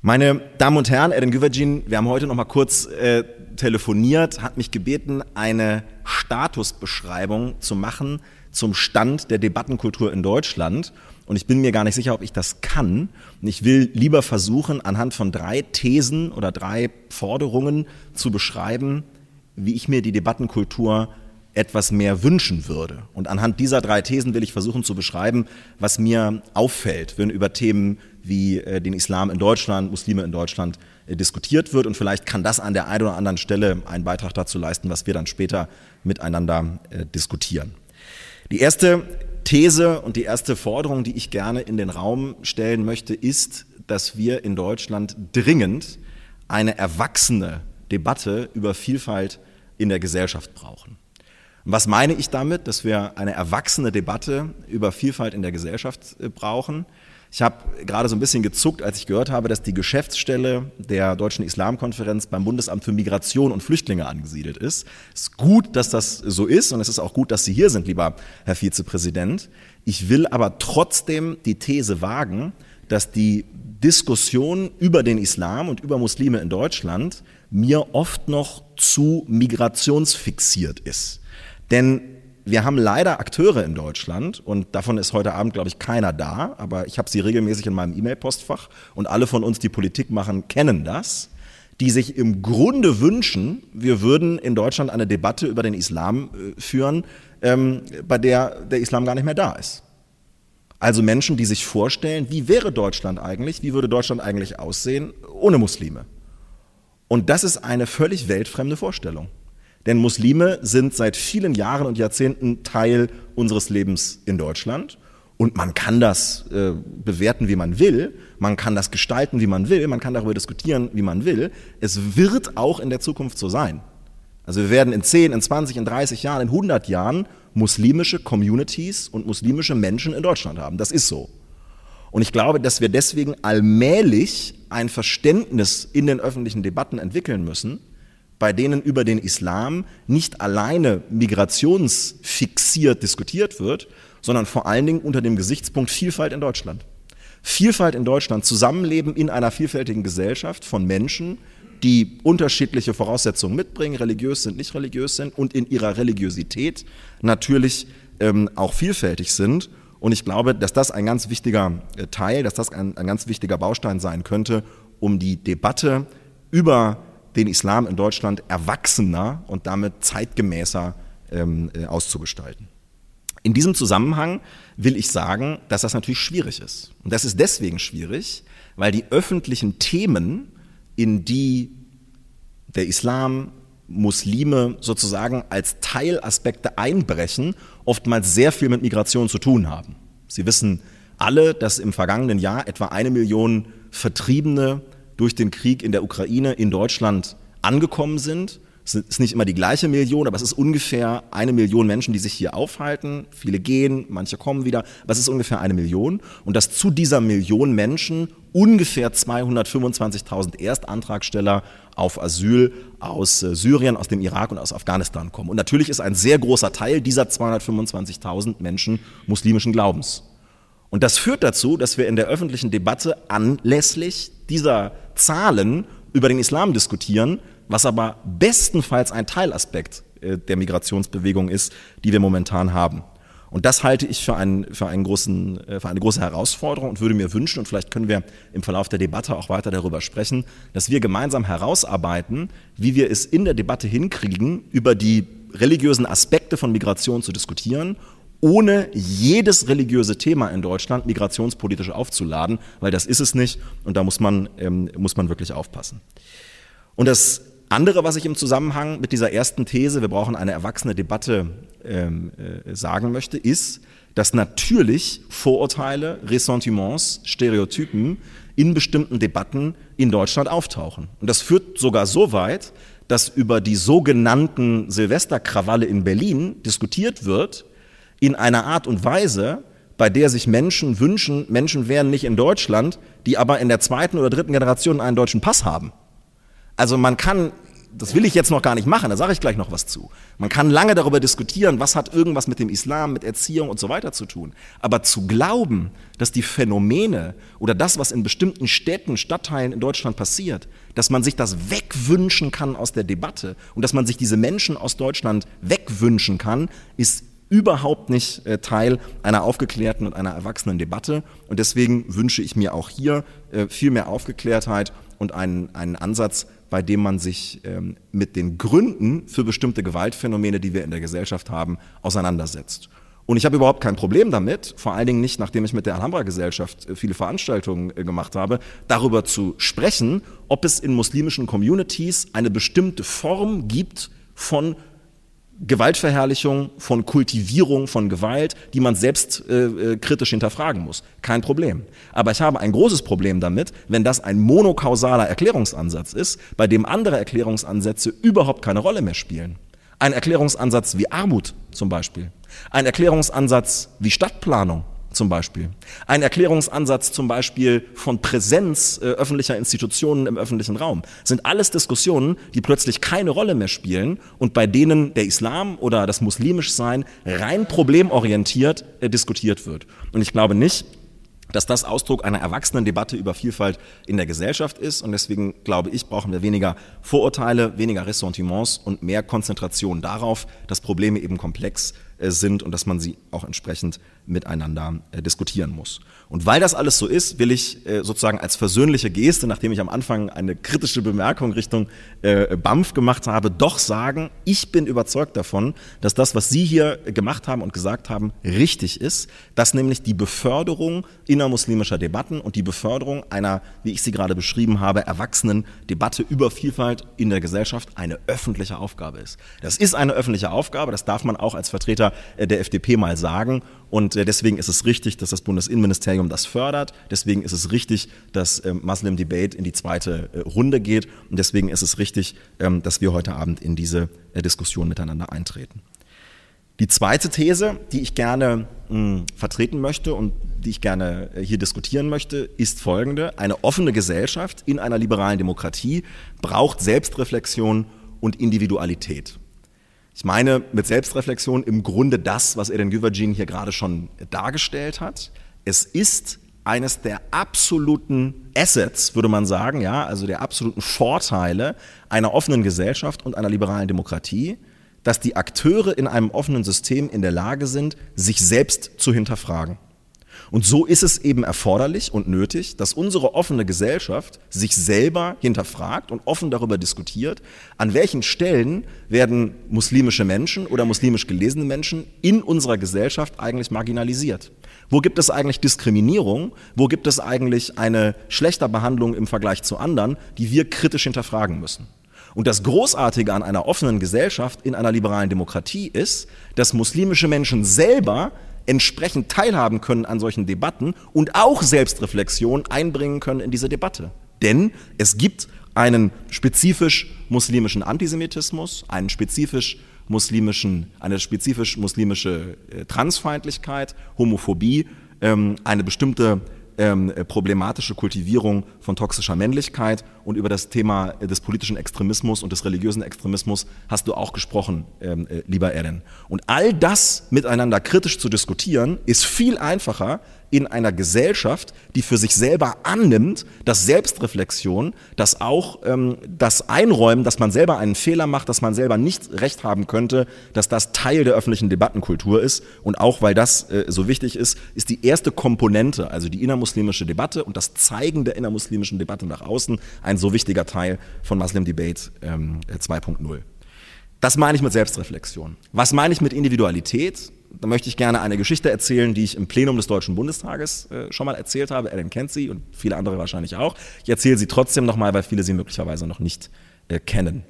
Meine Damen und Herren, Eden Güvercin, wir haben heute noch mal kurz äh, telefoniert, hat mich gebeten, eine Statusbeschreibung zu machen zum Stand der Debattenkultur in Deutschland. Und ich bin mir gar nicht sicher, ob ich das kann. Und ich will lieber versuchen, anhand von drei Thesen oder drei Forderungen zu beschreiben, wie ich mir die Debattenkultur etwas mehr wünschen würde. Und anhand dieser drei Thesen will ich versuchen zu beschreiben, was mir auffällt, wenn über Themen wie äh, den Islam in Deutschland, Muslime in Deutschland äh, diskutiert wird. Und vielleicht kann das an der einen oder anderen Stelle einen Beitrag dazu leisten, was wir dann später miteinander äh, diskutieren. Die erste These und die erste Forderung, die ich gerne in den Raum stellen möchte, ist, dass wir in Deutschland dringend eine erwachsene Debatte über Vielfalt in der Gesellschaft brauchen. was meine ich damit, dass wir eine erwachsene Debatte über Vielfalt in der Gesellschaft äh, brauchen? Ich habe gerade so ein bisschen gezuckt, als ich gehört habe, dass die Geschäftsstelle der Deutschen Islamkonferenz beim Bundesamt für Migration und Flüchtlinge angesiedelt ist. Es ist gut, dass das so ist und es ist auch gut, dass Sie hier sind, lieber Herr Vizepräsident. Ich will aber trotzdem die These wagen, dass die Diskussion über den Islam und über Muslime in Deutschland mir oft noch zu migrationsfixiert ist. Denn wir haben leider Akteure in Deutschland und davon ist heute Abend, glaube ich, keiner da, aber ich habe sie regelmäßig in meinem E-Mail-Postfach und alle von uns, die Politik machen, kennen das, die sich im Grunde wünschen, wir würden in Deutschland eine Debatte über den Islam äh, führen, ähm, bei der der Islam gar nicht mehr da ist. Also Menschen, die sich vorstellen, wie wäre Deutschland eigentlich, wie würde Deutschland eigentlich aussehen ohne Muslime. Und das ist eine völlig weltfremde Vorstellung. Denn Muslime sind seit vielen Jahren und Jahrzehnten Teil unseres Lebens in Deutschland. Und man kann das äh, bewerten, wie man will, man kann das gestalten, wie man will, man kann darüber diskutieren, wie man will. Es wird auch in der Zukunft so sein. Also wir werden in 10, in 20, in 30 Jahren, in 100 Jahren muslimische Communities und muslimische Menschen in Deutschland haben. Das ist so. Und ich glaube, dass wir deswegen allmählich ein Verständnis in den öffentlichen Debatten entwickeln müssen, bei denen über den Islam nicht alleine migrationsfixiert diskutiert wird, sondern vor allen Dingen unter dem Gesichtspunkt Vielfalt in Deutschland. Vielfalt in Deutschland, Zusammenleben in einer vielfältigen Gesellschaft von Menschen, die unterschiedliche Voraussetzungen mitbringen, religiös sind, nicht religiös sind und in ihrer Religiosität natürlich ähm, auch vielfältig sind. Und ich glaube, dass das ein ganz wichtiger äh, Teil, dass das ein, ein ganz wichtiger Baustein sein könnte, um die Debatte über den Islam in Deutschland erwachsener und damit zeitgemäßer ähm, äh, auszugestalten. In diesem Zusammenhang will ich sagen, dass das natürlich schwierig ist. Und das ist deswegen schwierig, weil die öffentlichen Themen, in die der Islam, Muslime sozusagen als Teilaspekte einbrechen, oftmals sehr viel mit Migration zu tun haben. Sie wissen alle, dass im vergangenen Jahr etwa eine Million Vertriebene durch den Krieg in der Ukraine in Deutschland angekommen sind es ist nicht immer die gleiche Million, aber es ist ungefähr eine Million Menschen, die sich hier aufhalten. Viele gehen, manche kommen wieder, aber es ist ungefähr eine Million. Und dass zu dieser Million Menschen ungefähr 225.000 Erstantragsteller auf Asyl aus äh, Syrien, aus dem Irak und aus Afghanistan kommen. Und natürlich ist ein sehr großer Teil dieser 225.000 Menschen muslimischen Glaubens. Und das führt dazu, dass wir in der öffentlichen Debatte anlässlich dieser Zahlen über den Islam diskutieren, was aber bestenfalls ein Teilaspekt äh, der Migrationsbewegung ist, die wir momentan haben. Und das halte ich für, einen, für, einen großen, äh, für eine große Herausforderung und würde mir wünschen, und vielleicht können wir im Verlauf der Debatte auch weiter darüber sprechen, dass wir gemeinsam herausarbeiten, wie wir es in der Debatte hinkriegen, über die religiösen Aspekte von Migration zu diskutieren, ohne jedes religiöse Thema in Deutschland migrationspolitisch aufzuladen, weil das ist es nicht und da muss man, ähm, muss man wirklich aufpassen. Und das andere, was ich im Zusammenhang mit dieser ersten These, wir brauchen eine erwachsene Debatte, ähm, äh, sagen möchte, ist, dass natürlich Vorurteile, Ressentiments, Stereotypen in bestimmten Debatten in Deutschland auftauchen. Und das führt sogar so weit, dass über die sogenannten Silvesterkrawalle in Berlin diskutiert wird, in einer Art und Weise, bei der sich Menschen wünschen, Menschen wären nicht in Deutschland, die aber in der zweiten oder dritten Generation einen deutschen Pass haben. Also man kann, das will ich jetzt noch gar nicht machen, da sage ich gleich noch was zu. Man kann lange darüber diskutieren, was hat irgendwas mit dem Islam, mit Erziehung und so weiter zu tun. Aber zu glauben, dass die Phänomene oder das, was in bestimmten Städten, Stadtteilen in Deutschland passiert, dass man sich das wegwünschen kann aus der Debatte und dass man sich diese Menschen aus Deutschland wegwünschen kann, ist überhaupt nicht äh, Teil einer aufgeklärten und einer erwachsenen Debatte. Und deswegen wünsche ich mir auch hier äh, viel mehr Aufgeklärtheit und einen, einen Ansatz, bei dem man sich ähm, mit den Gründen für bestimmte Gewaltphänomene, die wir in der Gesellschaft haben, auseinandersetzt. Und ich habe überhaupt kein Problem damit, vor allen Dingen nicht, nachdem ich mit der Alhambra-Gesellschaft äh, viele Veranstaltungen gemacht habe, darüber zu sprechen, ob es in muslimischen Communities eine bestimmte Form gibt von Gewaltverherrlichung, von Kultivierung von Gewalt, die man selbst äh, äh, kritisch hinterfragen muss. Kein Problem. Aber ich habe ein großes Problem damit, wenn das ein monokausaler Erklärungsansatz ist, bei dem andere Erklärungsansätze überhaupt keine Rolle mehr spielen. Ein Erklärungsansatz wie Armut zum Beispiel. Ein Erklärungsansatz wie Stadtplanung zum Beispiel. Ein Erklärungsansatz zum Beispiel von Präsenz äh, öffentlicher Institutionen im öffentlichen Raum sind alles Diskussionen, die plötzlich keine Rolle mehr spielen und bei denen der Islam oder das Muslimischsein rein problemorientiert äh, diskutiert wird. Und ich glaube nicht, dass das Ausdruck einer erwachsenen Debatte über Vielfalt in der Gesellschaft ist. Und deswegen glaube ich, brauchen wir weniger Vorurteile, weniger Ressentiments und mehr Konzentration darauf, dass Probleme eben komplex äh, sind und dass man sie auch entsprechend miteinander äh, diskutieren muss. Und weil das alles so ist, will ich äh, sozusagen als versöhnliche Geste, nachdem ich am Anfang eine kritische Bemerkung Richtung äh, BAMF gemacht habe, doch sagen, ich bin überzeugt davon, dass das, was Sie hier gemacht haben und gesagt haben, richtig ist, dass nämlich die Beförderung innermuslimischer Debatten und die Beförderung einer, wie ich sie gerade beschrieben habe, erwachsenen Debatte über Vielfalt in der Gesellschaft eine öffentliche Aufgabe ist. Das ist eine öffentliche Aufgabe, das darf man auch als Vertreter Sprecher der FDP mal sagen. Und deswegen ist es richtig, dass das Bundesinnenministerium das fördert. Deswegen ist es richtig, dass Muslim Debate in die zweite Runde geht. Und deswegen ist es richtig, dass wir heute Abend in diese Diskussion miteinander eintreten. Die zweite These, die ich gerne mh, hm, vertreten möchte und die ich gerne äh, hier diskutieren möchte, ist folgende. Eine offene Gesellschaft in einer liberalen Demokratie braucht Selbstreflexion und Individualität. Ich meine mit Selbstreflexion im Grunde das, was Eden Güvercin hier gerade schon dargestellt hat. Es ist eines der absoluten Assets, würde man sagen, ja, also der absoluten Vorteile einer offenen Gesellschaft und einer liberalen Demokratie, dass die Akteure in einem offenen System in der Lage sind, sich selbst zu hinterfragen. Und so ist es eben erforderlich und nötig, dass unsere offene Gesellschaft sich selber hinterfragt und offen darüber diskutiert, an welchen Stellen werden muslimische Menschen oder muslimisch gelesene Menschen in unserer Gesellschaft eigentlich marginalisiert. Wo gibt es eigentlich Diskriminierung? Wo gibt es eigentlich eine schlechter Behandlung im Vergleich zu anderen, die wir kritisch hinterfragen müssen? Und das Großartige an einer offenen Gesellschaft in einer liberalen Demokratie ist, dass muslimische Menschen selber entsprechend teilhaben können an solchen Debatten und auch Selbstreflexion einbringen können in diese Debatte. Denn es gibt einen spezifisch muslimischen Antisemitismus, einen spezifisch muslimischen, eine spezifisch muslimische äh, Transfeindlichkeit, Homophobie, ähm, eine bestimmte ähm, problematische Kultivierung von toxischer Männlichkeit und über das Thema des politischen Extremismus und des religiösen Extremismus hast du auch gesprochen, ähm, äh, lieber Eren. Und all das miteinander kritisch zu diskutieren, ist viel einfacher, in einer Gesellschaft, die für sich selber annimmt, dass Selbstreflexion, dass auch ähm, das Einräumen, dass man selber einen Fehler macht, dass man selber nicht recht haben könnte, dass das Teil der öffentlichen Debattenkultur ist. Und auch weil das äh, so wichtig ist, ist die erste Komponente, also die innermuslimische Debatte und das Zeigen der innermuslimischen Debatte nach außen, ein so wichtiger Teil von Muslim Debate ähm, 2.0. Das meine ich mit Selbstreflexion. Was meine ich mit Individualität? da möchte ich gerne eine Geschichte erzählen, die ich im Plenum des Deutschen Bundestages äh, schon mal erzählt habe. Alan kennt sie und viele andere wahrscheinlich auch. Ich erzähle sie trotzdem nochmal, weil viele sie möglicherweise noch nicht äh, kennen.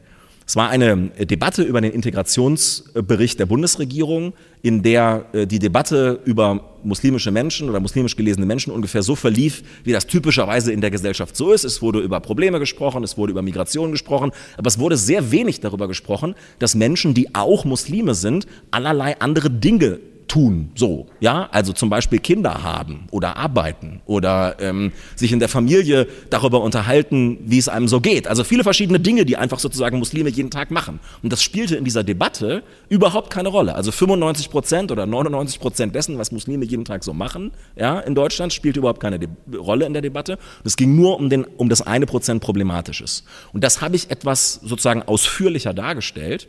Es war eine äh, Debatte über den Integrationsbericht der Bundesregierung, in der äh, die Debatte über muslimische Menschen oder muslimisch gelesene Menschen ungefähr so verlief, wie das typischerweise in der Gesellschaft so ist. Es wurde über Probleme gesprochen, es wurde über Migration gesprochen, aber es wurde sehr wenig darüber gesprochen, dass Menschen, die auch Muslime sind, allerlei andere Dinge tun, so, ja, also zum Beispiel Kinder haben oder arbeiten oder ähm, sich in der Familie darüber unterhalten, wie es einem so geht. Also viele verschiedene Dinge, die einfach sozusagen Muslime jeden Tag machen. Und das spielte in dieser Debatte überhaupt keine Rolle. Also 95 Prozent oder 99 Prozent dessen, was Muslime jeden Tag so machen, ja, in Deutschland spielte überhaupt keine De Rolle in der Debatte. Es ging nur um den, um das eine Prozent Problematisches. Und das habe ich etwas sozusagen ausführlicher dargestellt.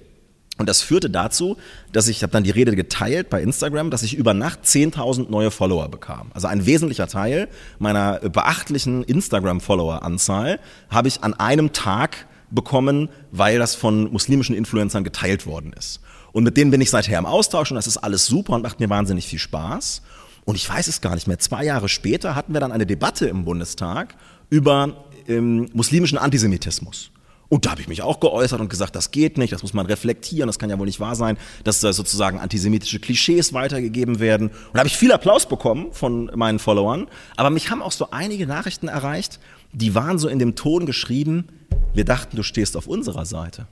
Und das führte dazu, dass ich, ich habe dann die Rede geteilt bei Instagram, dass ich über Nacht 10.000 neue Follower bekam. Also ein wesentlicher Teil meiner beachtlichen Instagram-Follower-Anzahl habe ich an einem Tag bekommen, weil das von muslimischen Influencern geteilt worden ist. Und mit denen bin ich seither im Austausch und das ist alles super und macht mir wahnsinnig viel Spaß. Und ich weiß es gar nicht mehr. Zwei Jahre später hatten wir dann eine Debatte im Bundestag über ähm, muslimischen Antisemitismus. Und da habe ich mich auch geäußert und gesagt, das geht nicht, das muss man reflektieren, das kann ja wohl nicht wahr sein, dass da sozusagen antisemitische Klischees weitergegeben werden. Und da habe ich viel Applaus bekommen von meinen Followern, aber mich haben auch so einige Nachrichten erreicht, die waren so in dem Ton geschrieben, wir dachten, du stehst auf unserer Seite.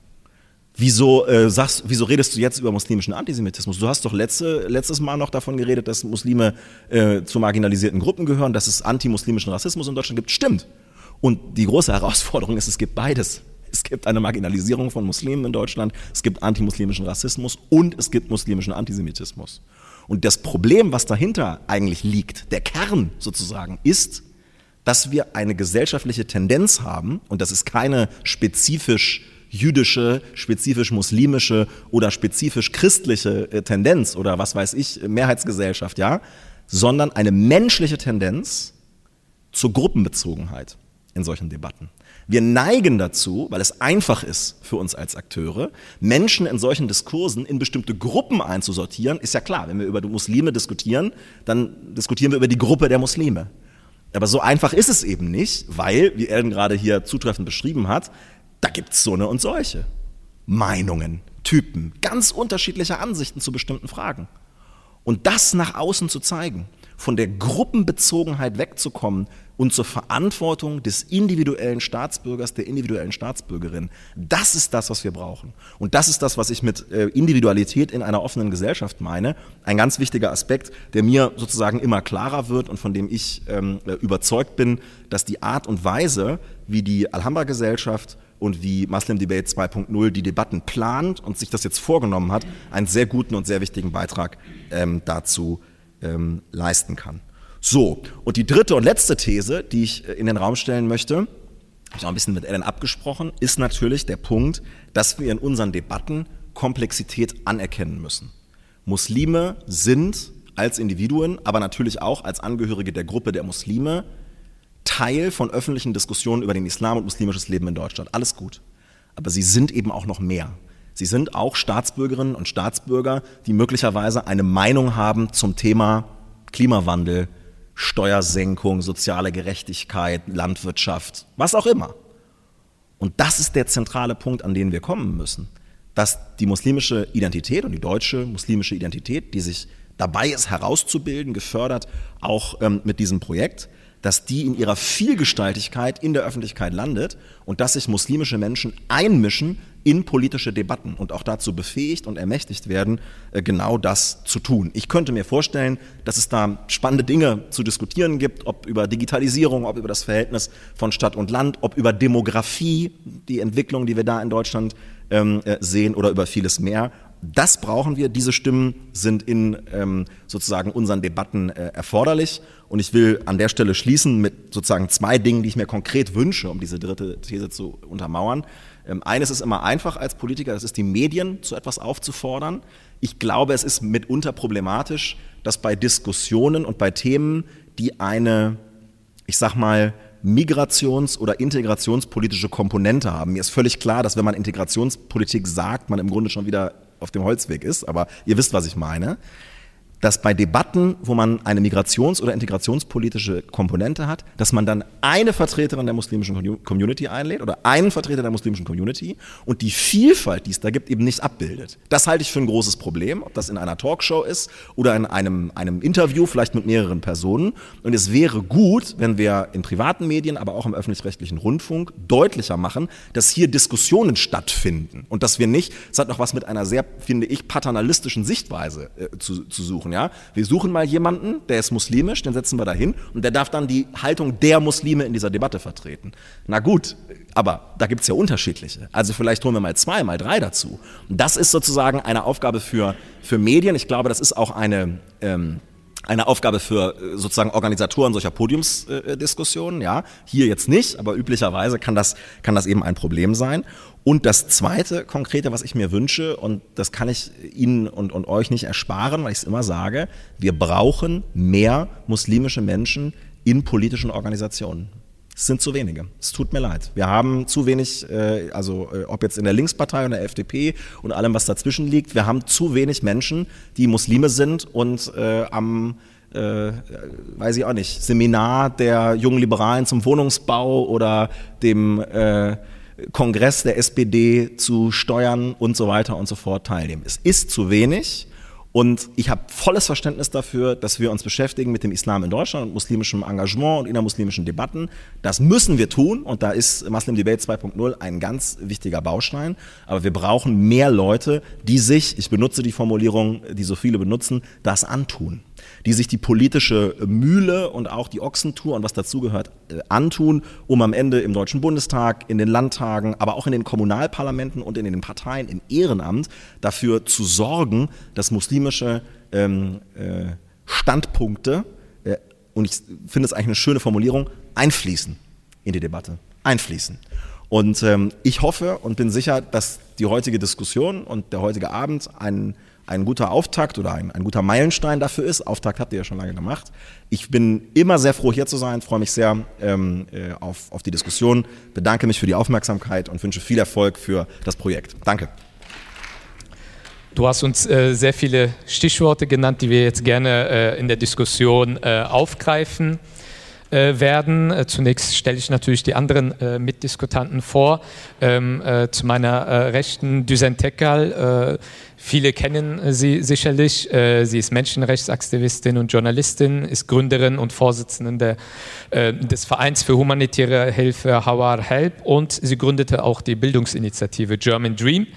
Wieso, äh, sagst, wieso redest du jetzt über muslimischen Antisemitismus? Du hast doch letzte, letztes Mal noch davon geredet, dass Muslime äh, zu marginalisierten Gruppen gehören, dass es antimuslimischen Rassismus in Deutschland gibt. Stimmt. Und die große *laughs* Herausforderung ist, es gibt beides. Es gibt eine Marginalisierung von Muslimen in Deutschland, es gibt antimuslimischen Rassismus und es gibt muslimischen Antisemitismus. Und das Problem, was dahinter eigentlich liegt, der Kern sozusagen, ist, dass wir eine gesellschaftliche Tendenz haben, und das ist keine spezifisch jüdische, spezifisch muslimische oder spezifisch christliche äh, Tendenz oder was weiß ich, Mehrheitsgesellschaft, ja, sondern eine menschliche Tendenz zur Gruppenbezogenheit in solchen Debatten. Wir neigen dazu, weil es einfach ist für uns als Akteure, Menschen in solchen Diskursen in bestimmte Gruppen einzusortieren. Ist ja klar, wenn wir über Muslime diskutieren, dann diskutieren wir über die Gruppe der Muslime. Aber so einfach ist es eben nicht, weil, wie Ellen gerade hier zutreffend beschrieben hat, da gibt es so eine und solche. Meinungen, Typen, ganz unterschiedliche Ansichten zu bestimmten Fragen. Und das nach außen zu zeigen, von der Gruppenbezogenheit wegzukommen und zur Verantwortung des individuellen Staatsbürgers, der individuellen Staatsbürgerin. Das ist das, was wir brauchen. Und das ist das, was ich mit äh, Individualität in einer offenen Gesellschaft meine. Ein ganz wichtiger Aspekt, der mir sozusagen immer klarer wird und von dem ich ähm, äh, überzeugt bin, dass die Art und Weise, wie die Alhambra-Gesellschaft und wie Muslim Debate 2.0 die Debatten plant und sich das jetzt vorgenommen hat, einen sehr guten und sehr wichtigen Beitrag ähm, dazu ähm, leisten kann. So, und die dritte und letzte These, die ich äh, in den Raum stellen möchte, habe ich auch ein bisschen mit Ellen abgesprochen, ist natürlich der Punkt, dass wir in unseren Debatten Komplexität anerkennen müssen. Muslime sind als Individuen, aber natürlich auch als Angehörige der Gruppe der Muslime Teil von öffentlichen Diskussionen über den Islam und muslimisches Leben in Deutschland. Alles gut. Aber sie sind eben auch noch mehr. Sie sind auch Staatsbürgerinnen und Staatsbürger, die möglicherweise eine Meinung haben zum Thema Klimawandel, Steuersenkung, soziale Gerechtigkeit, Landwirtschaft, was auch immer. Und das ist der zentrale Punkt, an den wir kommen müssen. Dass die muslimische Identität und die deutsche muslimische Identität, die sich dabei ist herauszubilden, gefördert auch ähm, mit diesem Projekt, dass die in ihrer Vielgestaltigkeit in der Öffentlichkeit landet und dass sich muslimische Menschen einmischen in politische Debatten und auch dazu befähigt und ermächtigt werden, äh, genau das zu tun. Ich könnte mir vorstellen, dass es da spannende Dinge zu diskutieren gibt, ob über Digitalisierung, ob über das Verhältnis von Stadt und Land, ob über Demografie, die Entwicklung, die wir da in Deutschland ähm, äh, sehen oder über vieles mehr. Das brauchen wir. Diese Stimmen sind in ähm, sozusagen unseren Debatten äh, erforderlich. Und ich will an der Stelle schließen mit sozusagen zwei Dingen, die ich mir konkret wünsche, um diese dritte These zu untermauern. Ähm, eines ist immer einfach als Politiker, das ist die Medien zu etwas aufzufordern. Ich glaube, es ist mitunter problematisch, dass bei Diskussionen und bei Themen, die eine, ich sag mal, migrations- oder integrationspolitische Komponente haben. Mir ist völlig klar, dass wenn man Integrationspolitik sagt, man im Grunde schon wieder auf dem Holzweg ist, aber ihr wisst, was ich meine dass bei Debatten, wo man eine migrations- oder integrationspolitische Komponente hat, dass man dann eine Vertreterin der muslimischen Community einlädt oder einen Vertreter der muslimischen Community und die Vielfalt, die es da gibt, eben nicht abbildet. Das halte ich für ein großes Problem, ob das in einer Talkshow ist oder in einem, einem Interview, vielleicht mit mehreren Personen. Und es wäre gut, wenn wir in privaten Medien, aber auch im öffentlich-rechtlichen Rundfunk deutlicher machen, dass hier Diskussionen stattfinden und dass wir nicht, es hat noch was mit einer sehr, finde ich, paternalistischen Sichtweise äh, zu, zu suchen suchen. Ja? Wir suchen mal jemanden, der ist muslimisch, den setzen wir da hin und der darf dann die Haltung der Muslime in dieser Debatte vertreten. Na gut, aber da gibt es ja unterschiedliche. Also vielleicht holen wir mal zwei, mal drei dazu. Und das ist sozusagen eine Aufgabe für, für Medien. Ich glaube, das ist auch eine... Ähm, eine Aufgabe für äh, sozusagen Organisatoren solcher Podiumsdiskussionen, ja. Hier jetzt nicht, aber üblicherweise kann das, kann das eben ein Problem sein. Und das zweite konkrete, was ich mir wünsche, und das kann ich Ihnen und, und euch nicht ersparen, weil ich es immer sage, wir brauchen mehr muslimische Menschen in politischen Organisationen. Es sind zu wenige. Es tut mir leid. Wir haben zu wenig, äh, also äh, ob jetzt in der Linkspartei oder der FDP und allem, was dazwischen liegt, wir haben zu wenig Menschen, die Muslime sind und äh, am äh, weiß ich auch nicht, Seminar der jungen Liberalen zum Wohnungsbau oder dem äh, Kongress der SPD zu steuern und so weiter und so fort teilnehmen. Es ist zu wenig. Und ich habe volles Verständnis dafür, dass wir uns beschäftigen mit dem Islam in Deutschland und muslimischem Engagement und innermuslimischen Debatten. Das müssen wir tun und da ist Muslim Debate 2.0 ein ganz wichtiger Baustein. Aber wir brauchen mehr Leute, die sich, ich benutze die Formulierung, die so viele benutzen, das antun die sich die politische Mühle und auch die Ochsentour und was dazugehört äh, antun, um am Ende im Deutschen Bundestag, in den Landtagen, aber auch in den Kommunalparlamenten und in den Parteien im Ehrenamt dafür zu sorgen, dass muslimische ähm, äh, Standpunkte, äh, und ich finde es eigentlich eine schöne Formulierung, einfließen in die Debatte. Einfließen. Und ähm, ich hoffe und bin sicher, dass die heutige Diskussion und der heutige Abend einen ein guter Auftakt oder ein, ein guter Meilenstein dafür ist. Auftakt habt ihr ja schon lange gemacht. Ich bin immer sehr froh, hier zu sein, freue mich sehr ähm, äh, auf, auf die Diskussion, bedanke mich für die Aufmerksamkeit und wünsche viel Erfolg für das Projekt. Danke. Du hast uns äh, sehr viele Stichworte genannt, die wir jetzt gerne äh, in der Diskussion äh, aufgreifen. Äh, werden. Äh, zunächst stelle ich natürlich die anderen äh, Mitdiskutanten vor. Ähm, äh, zu meiner äh, Rechten Düsen Tekal. Viele kennen sie sicherlich. Sie ist Menschenrechtsaktivistin und Journalistin, ist Gründerin und Vorsitzende des Vereins für humanitäre Hilfe Hawar Help und sie gründete auch die Bildungsinitiative German Dream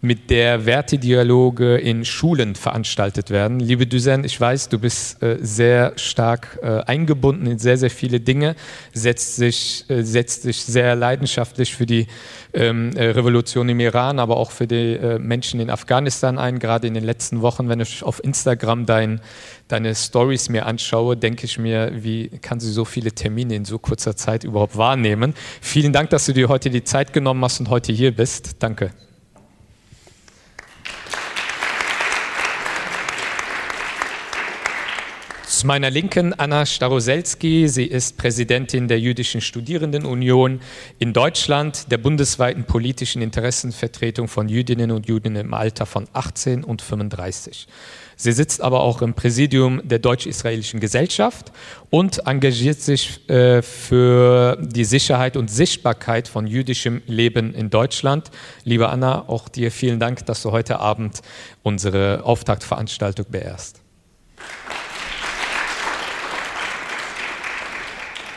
mit der Wertedialoge in Schulen veranstaltet werden. Liebe Düsen, ich weiß, du bist äh, sehr stark äh, eingebunden in sehr, sehr viele Dinge, setzt sich, äh, setzt dich sehr leidenschaftlich für die ähm, äh, Revolution im Iran, aber auch für die äh, Menschen in Afghanistan ein. Gerade in den letzten Wochen, wenn ich auf Instagram dein, deine Stories mir anschaue, denke ich mir, wie kann sie so viele Termine in so kurzer Zeit überhaupt wahrnehmen? Vielen Dank, dass du dir heute die Zeit genommen hast und heute hier bist. Danke. Zu meiner Linken Anna Staroselski. Sie ist Präsidentin der Jüdischen Studierendenunion in Deutschland, der bundesweiten politischen Interessenvertretung von Jüdinnen und Juden im Alter von 18 und 35. Sie sitzt aber auch im Präsidium der Deutsch-Israelischen Gesellschaft und engagiert sich äh, für die Sicherheit und Sichtbarkeit von jüdischem Leben in Deutschland. Liebe Anna, auch dir vielen Dank, dass du heute Abend unsere Auftaktveranstaltung beehrst.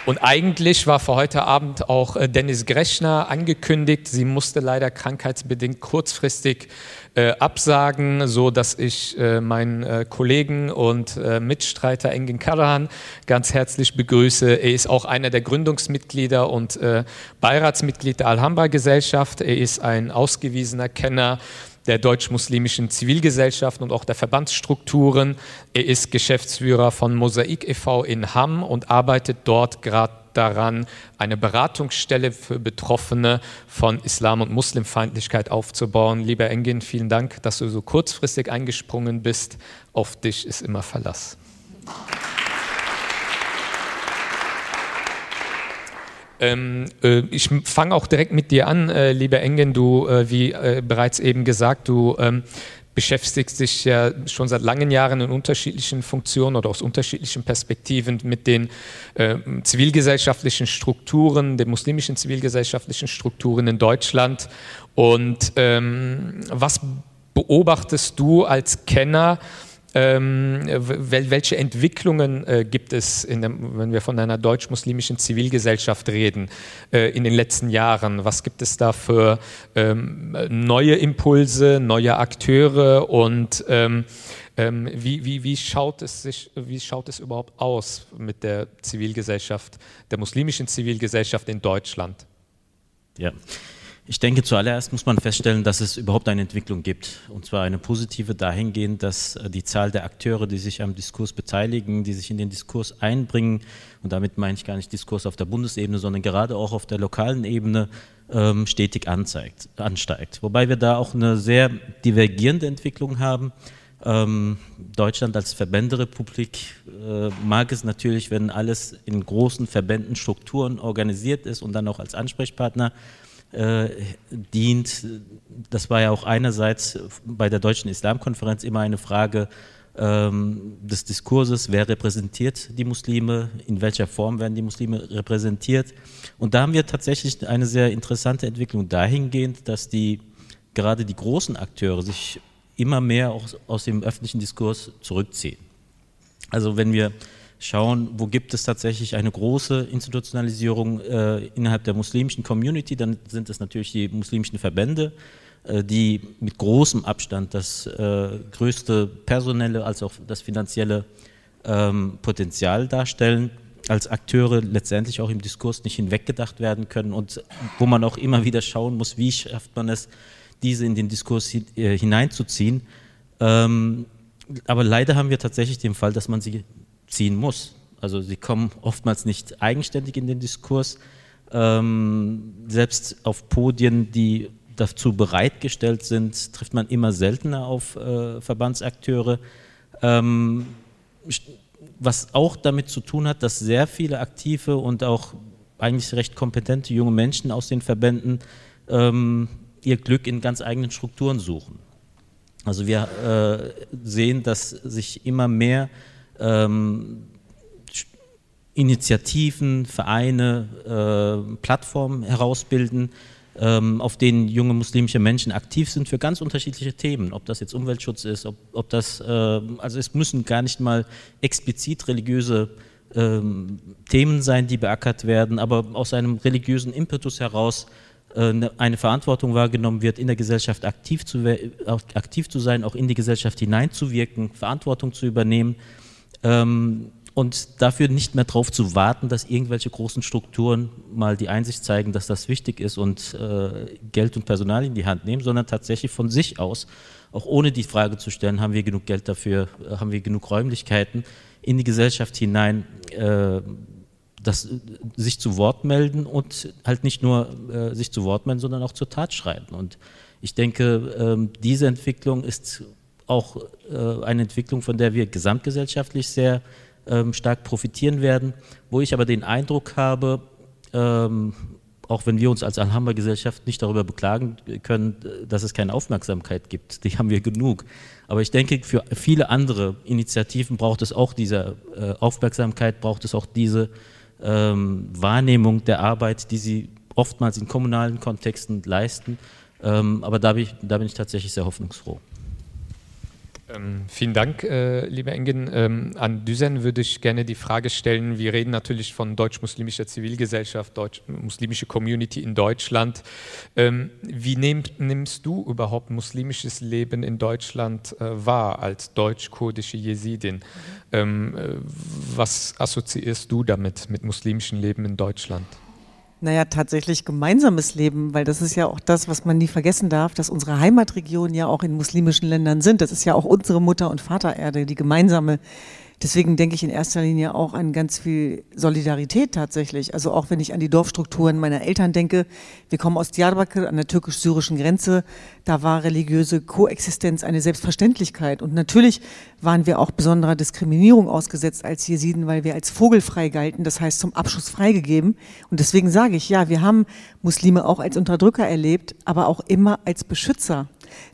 Und eigentlich war für heute Abend auch äh, Dennis Grechner angekündigt. Sie musste leider krankheitsbedingt kurzfristig äh, absagen, so dass ich äh, meinen äh, Kollegen und äh, Mitstreiter Engin Karahan ganz herzlich begrüße. Er ist auch einer der Gründungsmitglieder und äh, Beiratsmitglied der Alhambra Gesellschaft. Er ist ein ausgewiesener Kenner der deutsch-muslimischen Zivilgesellschaft und auch der Verbandsstrukturen. Er ist Geschäftsführer von Mosaik e.V. in Hamm und arbeitet dort gerade daran, eine Beratungsstelle für Betroffene von Islam- und Muslimfeindlichkeit aufzubauen. Lieber Engin, vielen Dank, dass du so kurzfristig eingesprungen bist. Auf dich ist immer Verlass. Ähm, äh, ich fange auch direkt mit dir an, äh, lieber Engen. Du, äh, wie äh, bereits eben gesagt, du ähm, beschäftigst dich ja schon seit langen Jahren in unterschiedlichen Funktionen oder aus unterschiedlichen Perspektiven mit den ähm, zivilgesellschaftlichen Strukturen, den muslimischen zivilgesellschaftlichen Strukturen in Deutschland. Und ähm, was beobachtest du als Kenner? Ähm, welche Entwicklungen äh, gibt es, dem, wenn wir von einer deutsch-muslimischen Zivilgesellschaft reden, äh, in den letzten Jahren? Was gibt es da für ähm, neue Impulse, neue Akteure und ähm, ähm, wie, wie, wie, schaut es sich, wie schaut es überhaupt aus mit der Zivilgesellschaft, der muslimischen Zivilgesellschaft in Deutschland? Ja. Ich denke, zuallererst muss man feststellen, dass es überhaupt eine Entwicklung gibt. Und zwar eine positive dahingehend, dass äh, die Zahl der Akteure, die sich am Diskurs beteiligen, die sich in den Diskurs einbringen, und damit meine ich gar nicht Diskurs auf der Bundesebene, sondern gerade auch auf der lokalen Ebene, ähm, stetig anzeigt, ansteigt. Wobei wir da auch eine sehr divergierende Entwicklung haben. Ähm, Deutschland als Verbänderepublik äh, mag es natürlich, wenn alles in großen Verbänden, Strukturen organisiert ist und dann auch als Ansprechpartner äh, dient. Das war ja auch einerseits bei der Deutschen Islamkonferenz immer eine Frage ähm, des Diskurses, wer repräsentiert die Muslime, in welcher Form werden die Muslime repräsentiert. Und da haben wir tatsächlich eine sehr interessante Entwicklung dahingehend, dass die gerade die großen Akteure sich immer mehr aus, aus dem öffentlichen Diskurs zurückziehen. Also wenn wir schauen, wo gibt es tatsächlich eine große Institutionalisierung äh, innerhalb der muslimischen Community, dann sind es natürlich die muslimischen Verbände, äh, die mit großem Abstand das äh, größte personelle als auch das finanzielle ähm, Potenzial darstellen als Akteure letztendlich auch im Diskurs nicht hinweggedacht werden können und wo man auch immer wieder schauen muss, wie schafft man es, diese in den Diskurs äh, hineinzuziehen. Ähm, aber leider haben wir tatsächlich den Fall, dass man sie ziehen muss. Also sie kommen oftmals nicht eigenständig in den Diskurs. Ähm, selbst auf Podien, die dazu bereitgestellt sind, trifft man immer seltener auf äh, Verbandsakteure. Ähm, was auch damit zu tun hat, dass sehr viele aktive und auch eigentlich recht kompetente junge Menschen aus den Verbänden ähm, ihr Glück in ganz eigenen Strukturen suchen. Also wir äh, sehen, dass sich immer mehr ähm, Initiativen, Vereine, äh, Plattformen herausbilden, ähm, auf denen junge muslimische Menschen aktiv sind für ganz unterschiedliche Themen. Ob das jetzt Umweltschutz ist, ob, ob das, äh, also es müssen gar nicht mal explizit religiöse ähm, Themen sein, die beackert werden, aber aus einem religiösen Impetus heraus äh, ne, eine Verantwortung wahrgenommen wird, in der Gesellschaft aktiv zu, aktiv zu sein, auch in die Gesellschaft hineinzuwirken, Verantwortung zu übernehmen. Ähm, und dafür nicht mehr darauf zu warten, dass irgendwelche großen Strukturen mal die Einsicht zeigen, dass das wichtig ist und äh, Geld und Personal in die Hand nehmen, sondern tatsächlich von sich aus, auch ohne die Frage zu stellen, haben wir genug Geld dafür, äh, haben wir genug Räumlichkeiten, in die Gesellschaft hinein äh, das, sich zu Wort melden und halt nicht nur äh, sich zu Wort melden, sondern auch zur Tat schreiten. Und ich denke, ähm, diese Entwicklung ist auch äh, eine Entwicklung, von der wir gesamtgesellschaftlich sehr ähm, stark profitieren werden, wo ich aber den Eindruck habe, ähm, auch wenn wir uns als Alhambra-Gesellschaft nicht darüber beklagen können, dass es keine Aufmerksamkeit gibt, die haben wir genug. Aber ich denke, für viele andere Initiativen braucht es auch diese äh, Aufmerksamkeit, braucht es auch diese ähm, Wahrnehmung der Arbeit, die sie oftmals in kommunalen Kontexten leisten. Ähm, aber da bin, ich, da bin ich tatsächlich sehr hoffnungsfroh. Ähm, vielen Dank, äh, lieber Engin. Ähm, an Düsen würde ich gerne die Frage stellen, wir reden natürlich von deutsch-muslimischer Zivilgesellschaft, deutsch-muslimische Community in Deutschland. Ähm, wie nehm, nimmst du überhaupt muslimisches Leben in Deutschland äh, wahr als deutsch-kurdische Jesidin? Mhm. Äh, was assoziierst du damit, mit muslimischem Leben in Deutschland? Naja, tatsächlich gemeinsames Leben, weil das ist ja auch das, was man nie vergessen darf, dass unsere Heimatregionen ja auch in muslimischen Ländern sind. Das ist ja auch unsere Mutter- und Vatererde, die gemeinsame Deswegen denke ich in erster Linie auch an ganz viel Solidarität tatsächlich. Also auch wenn ich an die Dorfstrukturen meiner Eltern denke. Wir kommen aus Diyarbakir an der türkisch-syrischen Grenze. Da war religiöse Koexistenz eine Selbstverständlichkeit. Und natürlich waren wir auch besonderer Diskriminierung ausgesetzt als Jesiden, weil wir als vogelfrei galten, das heißt zum Abschuss freigegeben. Und deswegen sage ich, ja, wir haben Muslime auch als Unterdrücker erlebt, aber auch immer als Beschützer.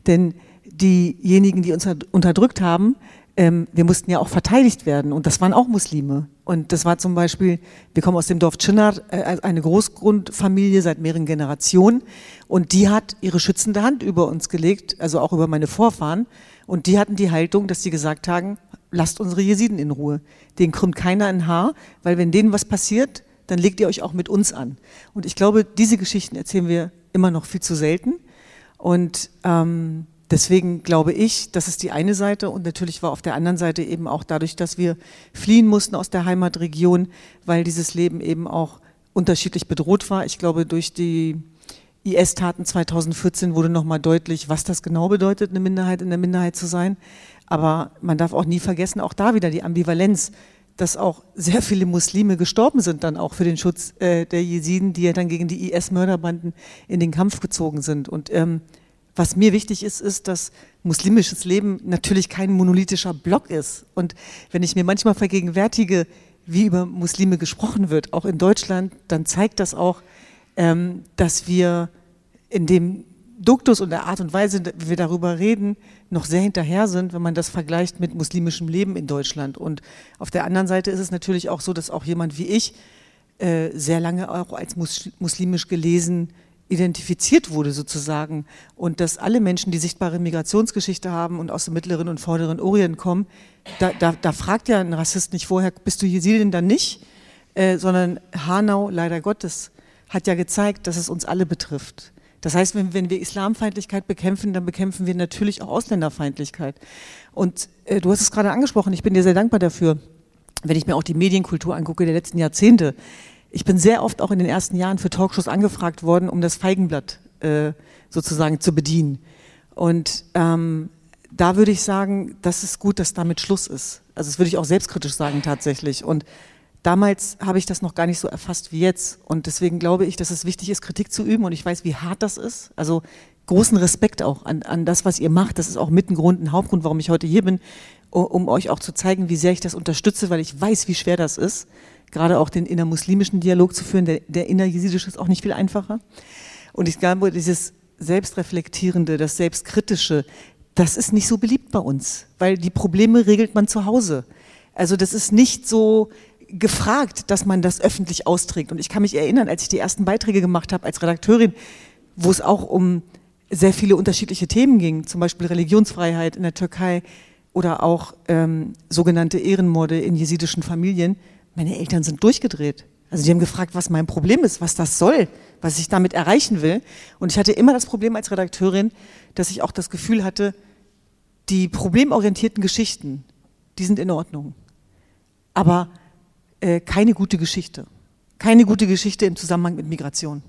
Denn diejenigen, die uns unterdrückt haben, ähm, wir mussten ja auch verteidigt werden und das waren auch Muslime. Und das war zum Beispiel, wir kommen aus dem Dorf Chinar, äh, eine Großgrundfamilie seit mehreren Generationen und die hat ihre schützende Hand über uns gelegt, also auch über meine Vorfahren und die hatten die Haltung, dass sie gesagt haben, lasst unsere Jesiden in Ruhe. Den krümmt keiner ein Haar, weil wenn denen was passiert, dann legt ihr euch auch mit uns an. Und ich glaube, diese Geschichten erzählen wir immer noch viel zu selten. Und ähm, Deswegen glaube ich, das ist die eine Seite und natürlich war auf der anderen Seite eben auch dadurch, dass wir fliehen mussten aus der Heimatregion, weil dieses Leben eben auch unterschiedlich bedroht war. Ich glaube, durch die IS-Taten 2014 wurde nochmal deutlich, was das genau bedeutet, eine Minderheit in der Minderheit zu sein. Aber man darf auch nie vergessen, auch da wieder die Ambivalenz, dass auch sehr viele Muslime gestorben sind dann auch für den Schutz äh, der Jesiden, die ja dann gegen die IS-Mörderbanden in den Kampf gezogen sind. Und ähm, was mir wichtig ist, ist, dass muslimisches Leben natürlich kein monolithischer Block ist. Und wenn ich mir manchmal vergegenwärtige, wie über Muslime gesprochen wird, auch in Deutschland, dann zeigt das auch, ähm, dass wir in dem Duktus und der Art und Weise, wie wir darüber reden, noch sehr hinterher sind, wenn man das vergleicht mit muslimischem Leben in Deutschland. Und auf der anderen Seite ist es natürlich auch so, dass auch jemand wie ich äh, sehr lange auch als muslimisch gelesen identifiziert wurde sozusagen und dass alle Menschen, die sichtbare Migrationsgeschichte haben und aus dem mittleren und vorderen Orient kommen, da, da, da fragt ja ein Rassist nicht vorher, bist du Jesidin dann nicht, äh, sondern Hanau, leider Gottes, hat ja gezeigt, dass es uns alle betrifft. Das heißt, wenn, wenn wir Islamfeindlichkeit bekämpfen, dann bekämpfen wir natürlich auch Ausländerfeindlichkeit. Und äh, du hast es gerade angesprochen, ich bin dir sehr dankbar dafür, wenn ich mir auch die Medienkultur angucke der letzten Jahrzehnte ich bin sehr oft auch in den ersten Jahren für Talkshows angefragt worden, um das Feigenblatt äh, sozusagen zu bedienen. Und ähm, da würde ich sagen, das ist gut, dass damit Schluss ist. Also das würde ich auch selbstkritisch sagen tatsächlich. Und damals habe ich das noch gar nicht so erfasst wie jetzt. Und deswegen glaube ich, dass es wichtig ist, Kritik zu üben. Und ich weiß, wie hart das ist. Also großen Respekt auch an, an das, was ihr macht. Das ist auch mit ein Grund, ein Hauptgrund, warum ich heute hier bin, um, um euch auch zu zeigen, wie sehr ich das unterstütze, weil ich weiß, wie schwer das ist gerade auch den innermuslimischen Dialog zu führen, der, der innerjesidische ist auch nicht viel einfacher. Und ich glaube, dieses Selbstreflektierende, das Selbstkritische, das ist nicht so beliebt bei uns, weil die Probleme regelt man zu Hause. Also das ist nicht so gefragt, dass man das öffentlich austrägt. Und ich kann mich erinnern, als ich die ersten Beiträge gemacht habe als Redakteurin, wo es auch um sehr viele unterschiedliche Themen ging, zum Beispiel Religionsfreiheit in der Türkei oder auch ähm, sogenannte Ehrenmorde in jesidischen Familien. Meine Eltern sind durchgedreht. Also die haben gefragt, was mein Problem ist, was das soll, was ich damit erreichen will. Und ich hatte immer das Problem als Redakteurin, dass ich auch das Gefühl hatte, die problemorientierten Geschichten, die sind in Ordnung. Aber äh, keine gute Geschichte. Keine gute Geschichte im Zusammenhang mit Migration.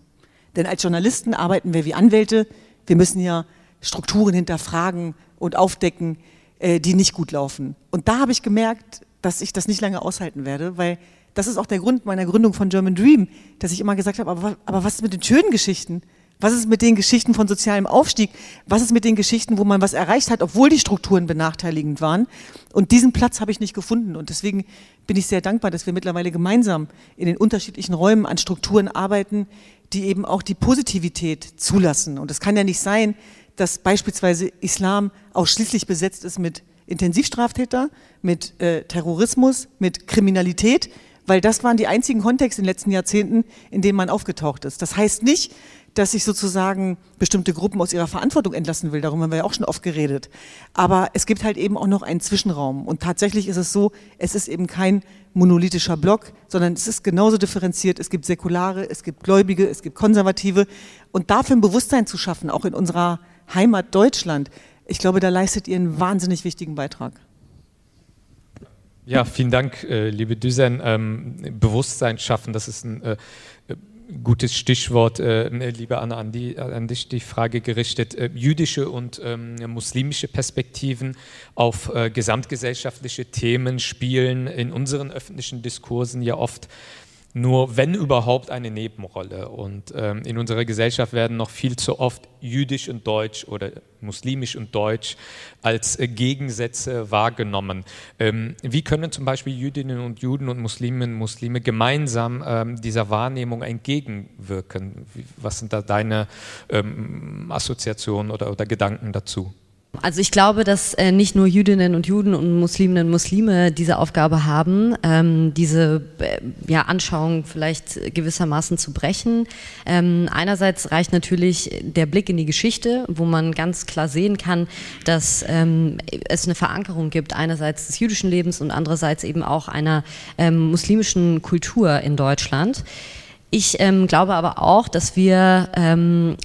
Denn als Journalisten arbeiten wir wie Anwälte. Wir müssen ja Strukturen hinterfragen und aufdecken, äh, die nicht gut laufen. Und da habe ich gemerkt, dass ich das nicht lange aushalten werde, weil das ist auch der Grund meiner Gründung von German Dream, dass ich immer gesagt habe, aber, aber was ist mit den schönen Geschichten? Was ist mit den Geschichten von sozialem Aufstieg? Was ist mit den Geschichten, wo man was erreicht hat, obwohl die Strukturen benachteiligend waren? Und diesen Platz habe ich nicht gefunden. Und deswegen bin ich sehr dankbar, dass wir mittlerweile gemeinsam in den unterschiedlichen Räumen an Strukturen arbeiten, die eben auch die Positivität zulassen. Und es kann ja nicht sein, dass beispielsweise Islam ausschließlich besetzt ist mit Intensivstraftäter, mit äh, Terrorismus, mit Kriminalität, weil das waren die einzigen Kontexte in den letzten Jahrzehnten, in denen man aufgetaucht ist. Das heißt nicht, dass ich sozusagen bestimmte Gruppen aus ihrer Verantwortung entlassen will. Darum haben wir ja auch schon oft geredet. Aber es gibt halt eben auch noch einen Zwischenraum. Und tatsächlich ist es so, es ist eben kein monolithischer Block, sondern es ist genauso differenziert. Es gibt Säkulare, es gibt Gläubige, es gibt Konservative. Und dafür ein Bewusstsein zu schaffen, auch in unserer Heimat Deutschland, ich glaube, da leistet ihr einen wahnsinnig wichtigen Beitrag. Ja, vielen Dank, äh, liebe Düsen. Ähm, Bewusstsein schaffen, das ist ein äh, gutes Stichwort, äh, liebe Anna, an, die, an, dich die Frage gerichtet. Äh, jüdische und ähm, muslimische Perspektiven auf äh, gesamtgesellschaftliche Themen spielen in unseren öffentlichen Diskursen ja oft nur wenn überhaupt eine Nebenrolle. Und ähm, in unserer Gesellschaft werden noch viel zu oft jüdisch und deutsch oder muslimisch und deutsch als äh, Gegensätze wahrgenommen. Ähm, wie können zum Beispiel Jüdinnen und Juden und Musliminnen und Muslime gemeinsam ähm, dieser Wahrnehmung entgegenwirken? Wie, was sind da deine ähm, Assoziationen oder, oder Gedanken dazu? Also ich glaube, dass äh, nicht nur Jüdinnen und Juden und Musliminnen und Muslime diese Aufgabe haben, ähm, diese äh, ja, Anschauung vielleicht gewissermaßen zu brechen. Ähm, einerseits reicht natürlich der Blick in die Geschichte, wo man ganz klar sehen kann, dass ähm, es eine Verankerung gibt, einerseits des jüdischen Lebens und andererseits eben auch einer ähm, muslimischen Kultur in Deutschland. Ich ähm, glaube aber auch, dass wir ähm,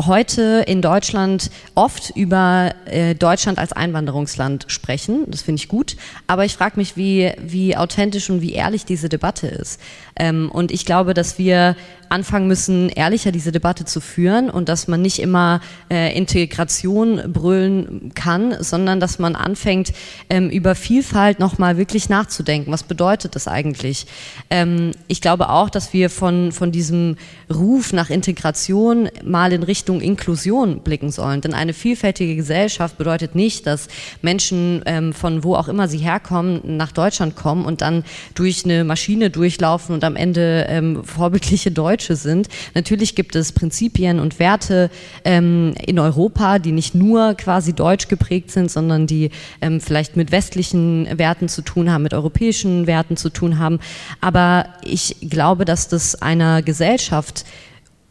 heute in Deutschland oft über äh, Deutschland als Einwanderungsland sprechen. Das finde ich gut. Aber ich frage mich, wie, wie authentisch und wie ehrlich diese Debatte ist. Ähm, und ich glaube, dass wir anfangen müssen, ehrlicher diese Debatte zu führen und dass man nicht immer äh, Integration brüllen kann, sondern dass man anfängt, ähm, über Vielfalt nochmal wirklich nachzudenken. Was bedeutet das eigentlich? Ähm, ich glaube auch, dass wir von, von diesem Ruf nach Integration mal in Richtung Inklusion blicken sollen. Denn eine vielfältige Gesellschaft bedeutet nicht, dass Menschen ähm, von wo auch immer sie herkommen, nach Deutschland kommen und dann durch eine Maschine durchlaufen und am Ende ähm, vorbildliche Deutsche sind. Natürlich gibt es Prinzipien und Werte ähm, in Europa, die nicht nur quasi deutsch geprägt sind, sondern die ähm, vielleicht mit westlichen Werten zu tun haben, mit europäischen Werten zu tun haben. Aber ich glaube, dass das einer Gesellschaft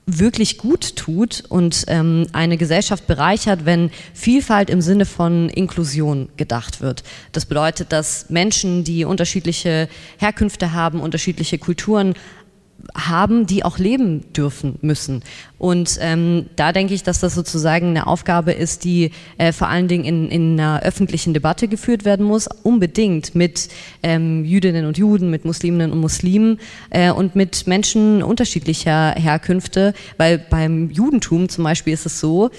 wirklich gut tut und ähm, eine Gesellschaft bereichert, wenn Vielfalt im Sinne von Inklusion gedacht wird. Das bedeutet, dass Menschen, die unterschiedliche Herkünfte haben, unterschiedliche Kulturen haben, die auch leben dürfen müssen. Und ähm, da denke ich, dass das sozusagen eine Aufgabe ist, die äh, vor allen Dingen in, in einer öffentlichen Debatte geführt werden muss, unbedingt mit ähm, Jüdinnen und Juden, mit Musliminnen und Muslimen äh, und mit Menschen unterschiedlicher Herkünfte, weil beim Judentum zum Beispiel ist es so,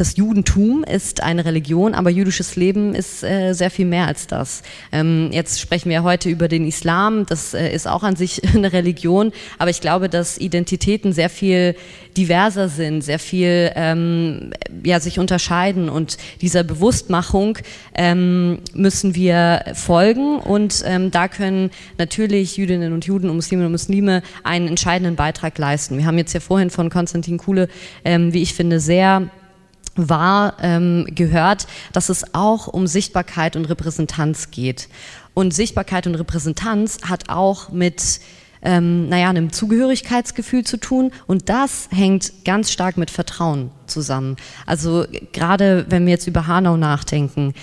das Judentum ist eine Religion, aber jüdisches Leben ist äh, sehr viel mehr als das. Ähm, jetzt sprechen wir heute über den Islam, das äh, ist auch an sich *laughs* eine Religion, aber ich glaube, dass Identitäten sehr viel diverser sind, sehr viel ähm, ja, sich unterscheiden und dieser Bewusstmachung ähm, müssen wir folgen und ähm, da können natürlich Jüdinnen und Juden und Musliminnen und Muslime einen entscheidenden Beitrag leisten. Wir haben jetzt ja vorhin von Konstantin Kuhle, ähm, wie ich finde, sehr war, ähm, gehört, dass es auch um Sichtbarkeit und Repräsentanz geht. Und Sichtbarkeit und Repräsentanz hat auch mit ähm, naja, einem Zugehörigkeitsgefühl zu tun. Und das hängt ganz stark mit Vertrauen zusammen. Also gerade wenn wir jetzt über Hanau nachdenken,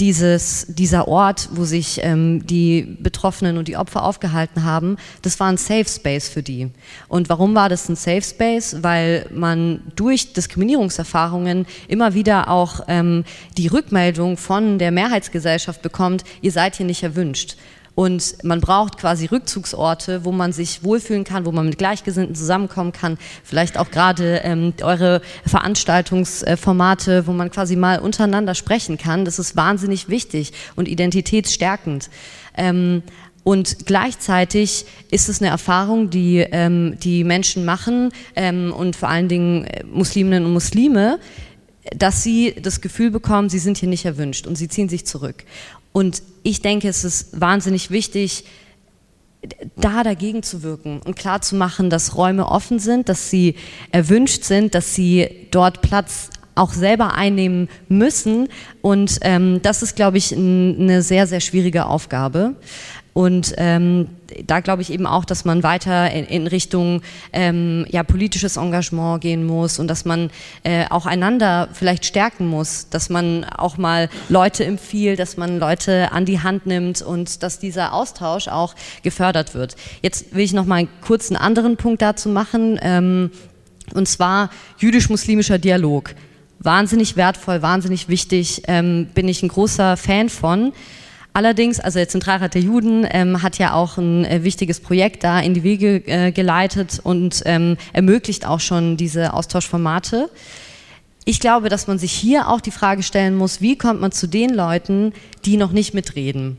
dieses, dieser Ort, wo sich ähm, die Betroffenen und die Opfer aufgehalten haben, das war ein Safe Space für die. Und warum war das ein Safe Space? Weil man durch Diskriminierungserfahrungen immer wieder auch ähm, die Rückmeldung von der Mehrheitsgesellschaft bekommt, ihr seid hier nicht erwünscht. Und man braucht quasi Rückzugsorte, wo man sich wohlfühlen kann, wo man mit Gleichgesinnten zusammenkommen kann. Vielleicht auch gerade ähm, eure Veranstaltungsformate, wo man quasi mal untereinander sprechen kann. Das ist wahnsinnig wichtig und identitätsstärkend. Ähm, und gleichzeitig ist es eine Erfahrung, die ähm, die Menschen machen ähm, und vor allen Dingen äh, Musliminnen und Muslime, dass sie das Gefühl bekommen, sie sind hier nicht erwünscht und sie ziehen sich zurück. Und ich denke, es ist wahnsinnig wichtig, da dagegen zu wirken und klar zu machen, dass Räume offen sind, dass sie erwünscht sind, dass sie dort Platz auch selber einnehmen müssen. Und ähm, das ist, glaube ich, eine sehr, sehr schwierige Aufgabe. Und ähm, da glaube ich eben auch, dass man weiter in, in Richtung ähm, ja, politisches Engagement gehen muss und dass man äh, auch einander vielleicht stärken muss, dass man auch mal Leute empfiehlt, dass man Leute an die Hand nimmt und dass dieser Austausch auch gefördert wird. Jetzt will ich noch mal einen anderen Punkt dazu machen, ähm, und zwar jüdisch-muslimischer Dialog. Wahnsinnig wertvoll, wahnsinnig wichtig, ähm, bin ich ein großer Fan von. Allerdings, also der Zentralrat der Juden ähm, hat ja auch ein äh, wichtiges Projekt da in die Wege äh, geleitet und ähm, ermöglicht auch schon diese Austauschformate. Ich glaube, dass man sich hier auch die Frage stellen muss, wie kommt man zu den Leuten, die noch nicht mitreden?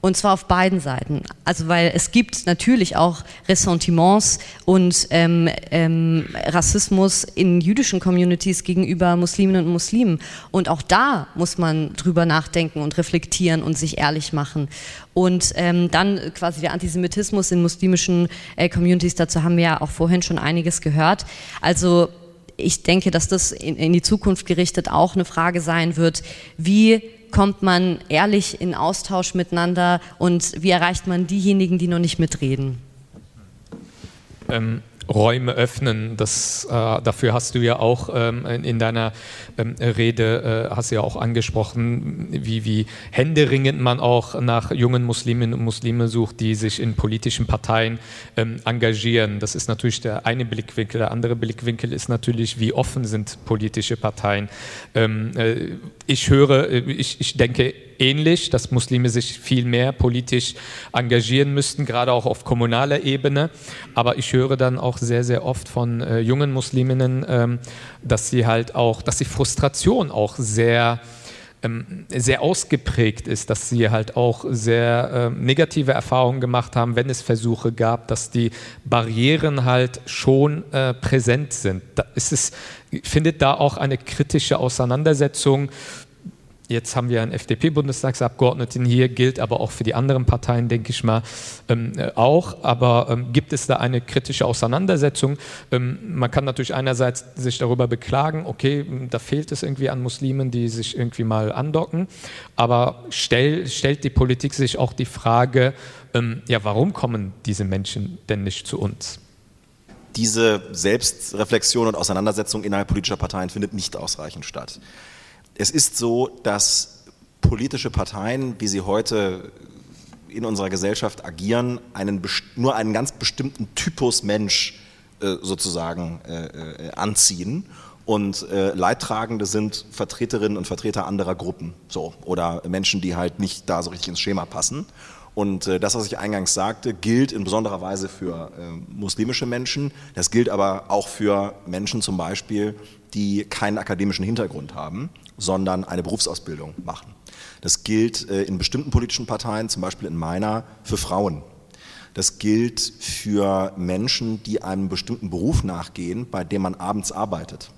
Und zwar auf beiden Seiten. Also weil es gibt natürlich auch Ressentiments und ähm, ähm, Rassismus in jüdischen Communities gegenüber Musliminnen und Muslimen. Und auch da muss man drüber nachdenken und reflektieren und sich ehrlich machen. Und ähm, dann quasi der Antisemitismus in muslimischen äh, Communities, dazu haben wir ja auch vorhin schon einiges gehört. Also ich denke, dass das in, in die Zukunft gerichtet auch eine Frage sein wird, wie kommt man ehrlich in Austausch miteinander und wie erreicht man diejenigen, die noch nicht mitreden? Ähm, Räume öffnen. Das, äh, dafür hast du ja auch ähm, in deiner ähm, Rede äh, hast ja auch angesprochen, wie, wie händeringend man auch nach jungen Musliminnen und Muslime sucht, die sich in politischen Parteien ähm, engagieren. Das ist natürlich der eine Blickwinkel. Der andere Blickwinkel ist natürlich, wie offen sind politische Parteien. Ähm, äh, ich höre, äh, ich, ich denke ähnlich, dass Muslime sich viel mehr politisch engagieren müssten, gerade auch auf kommunaler Ebene. Aber ich höre dann auch sehr, sehr oft von äh, jungen Musliminnen, ähm, dass sie halt auch, dass die Frustration auch sehr ähm, sehr ausgeprägt ist, dass sie halt auch sehr äh, negative Erfahrungen gemacht haben, wenn es Versuche gab, dass die Barrieren halt schon äh, präsent sind. Da ist es, findet da auch eine kritische Auseinandersetzung Jetzt haben wir einen FDP-Bundestagsabgeordneten hier, gilt aber auch für die anderen Parteien, denke ich mal, ähm, äh, auch. Aber ähm, gibt es da eine kritische Auseinandersetzung? Ähm, man kann natürlich einerseits sich darüber beklagen, okay, da fehlt es irgendwie an Muslimen, die sich irgendwie mal andocken. Aber stell, stellt die Politik sich auch die Frage, ähm, ja, warum kommen diese Menschen denn nicht zu uns? Diese Selbstreflexion und Auseinandersetzung innerhalb politischer Parteien findet nicht ausreichend statt. Es ist so, dass politische Parteien, wie sie heute in unserer Gesellschaft agieren, einen, nur einen ganz bestimmten Typus Mensch äh, sozusagen äh, äh, anziehen. Und äh, Leidtragende sind Vertreterinnen und Vertreter anderer Gruppen so, oder Menschen, die halt nicht da so richtig ins Schema passen. Und äh, das, was ich eingangs sagte, gilt in besonderer Weise für äh, muslimische Menschen. Das gilt aber auch für Menschen zum Beispiel, die keinen akademischen Hintergrund haben sondern eine Berufsausbildung machen. Das gilt äh, in bestimmten politischen Parteien, zum Beispiel in meiner, für Frauen. Das gilt für Menschen, die einem bestimmten Beruf nachgehen, bei dem man abends arbeitet.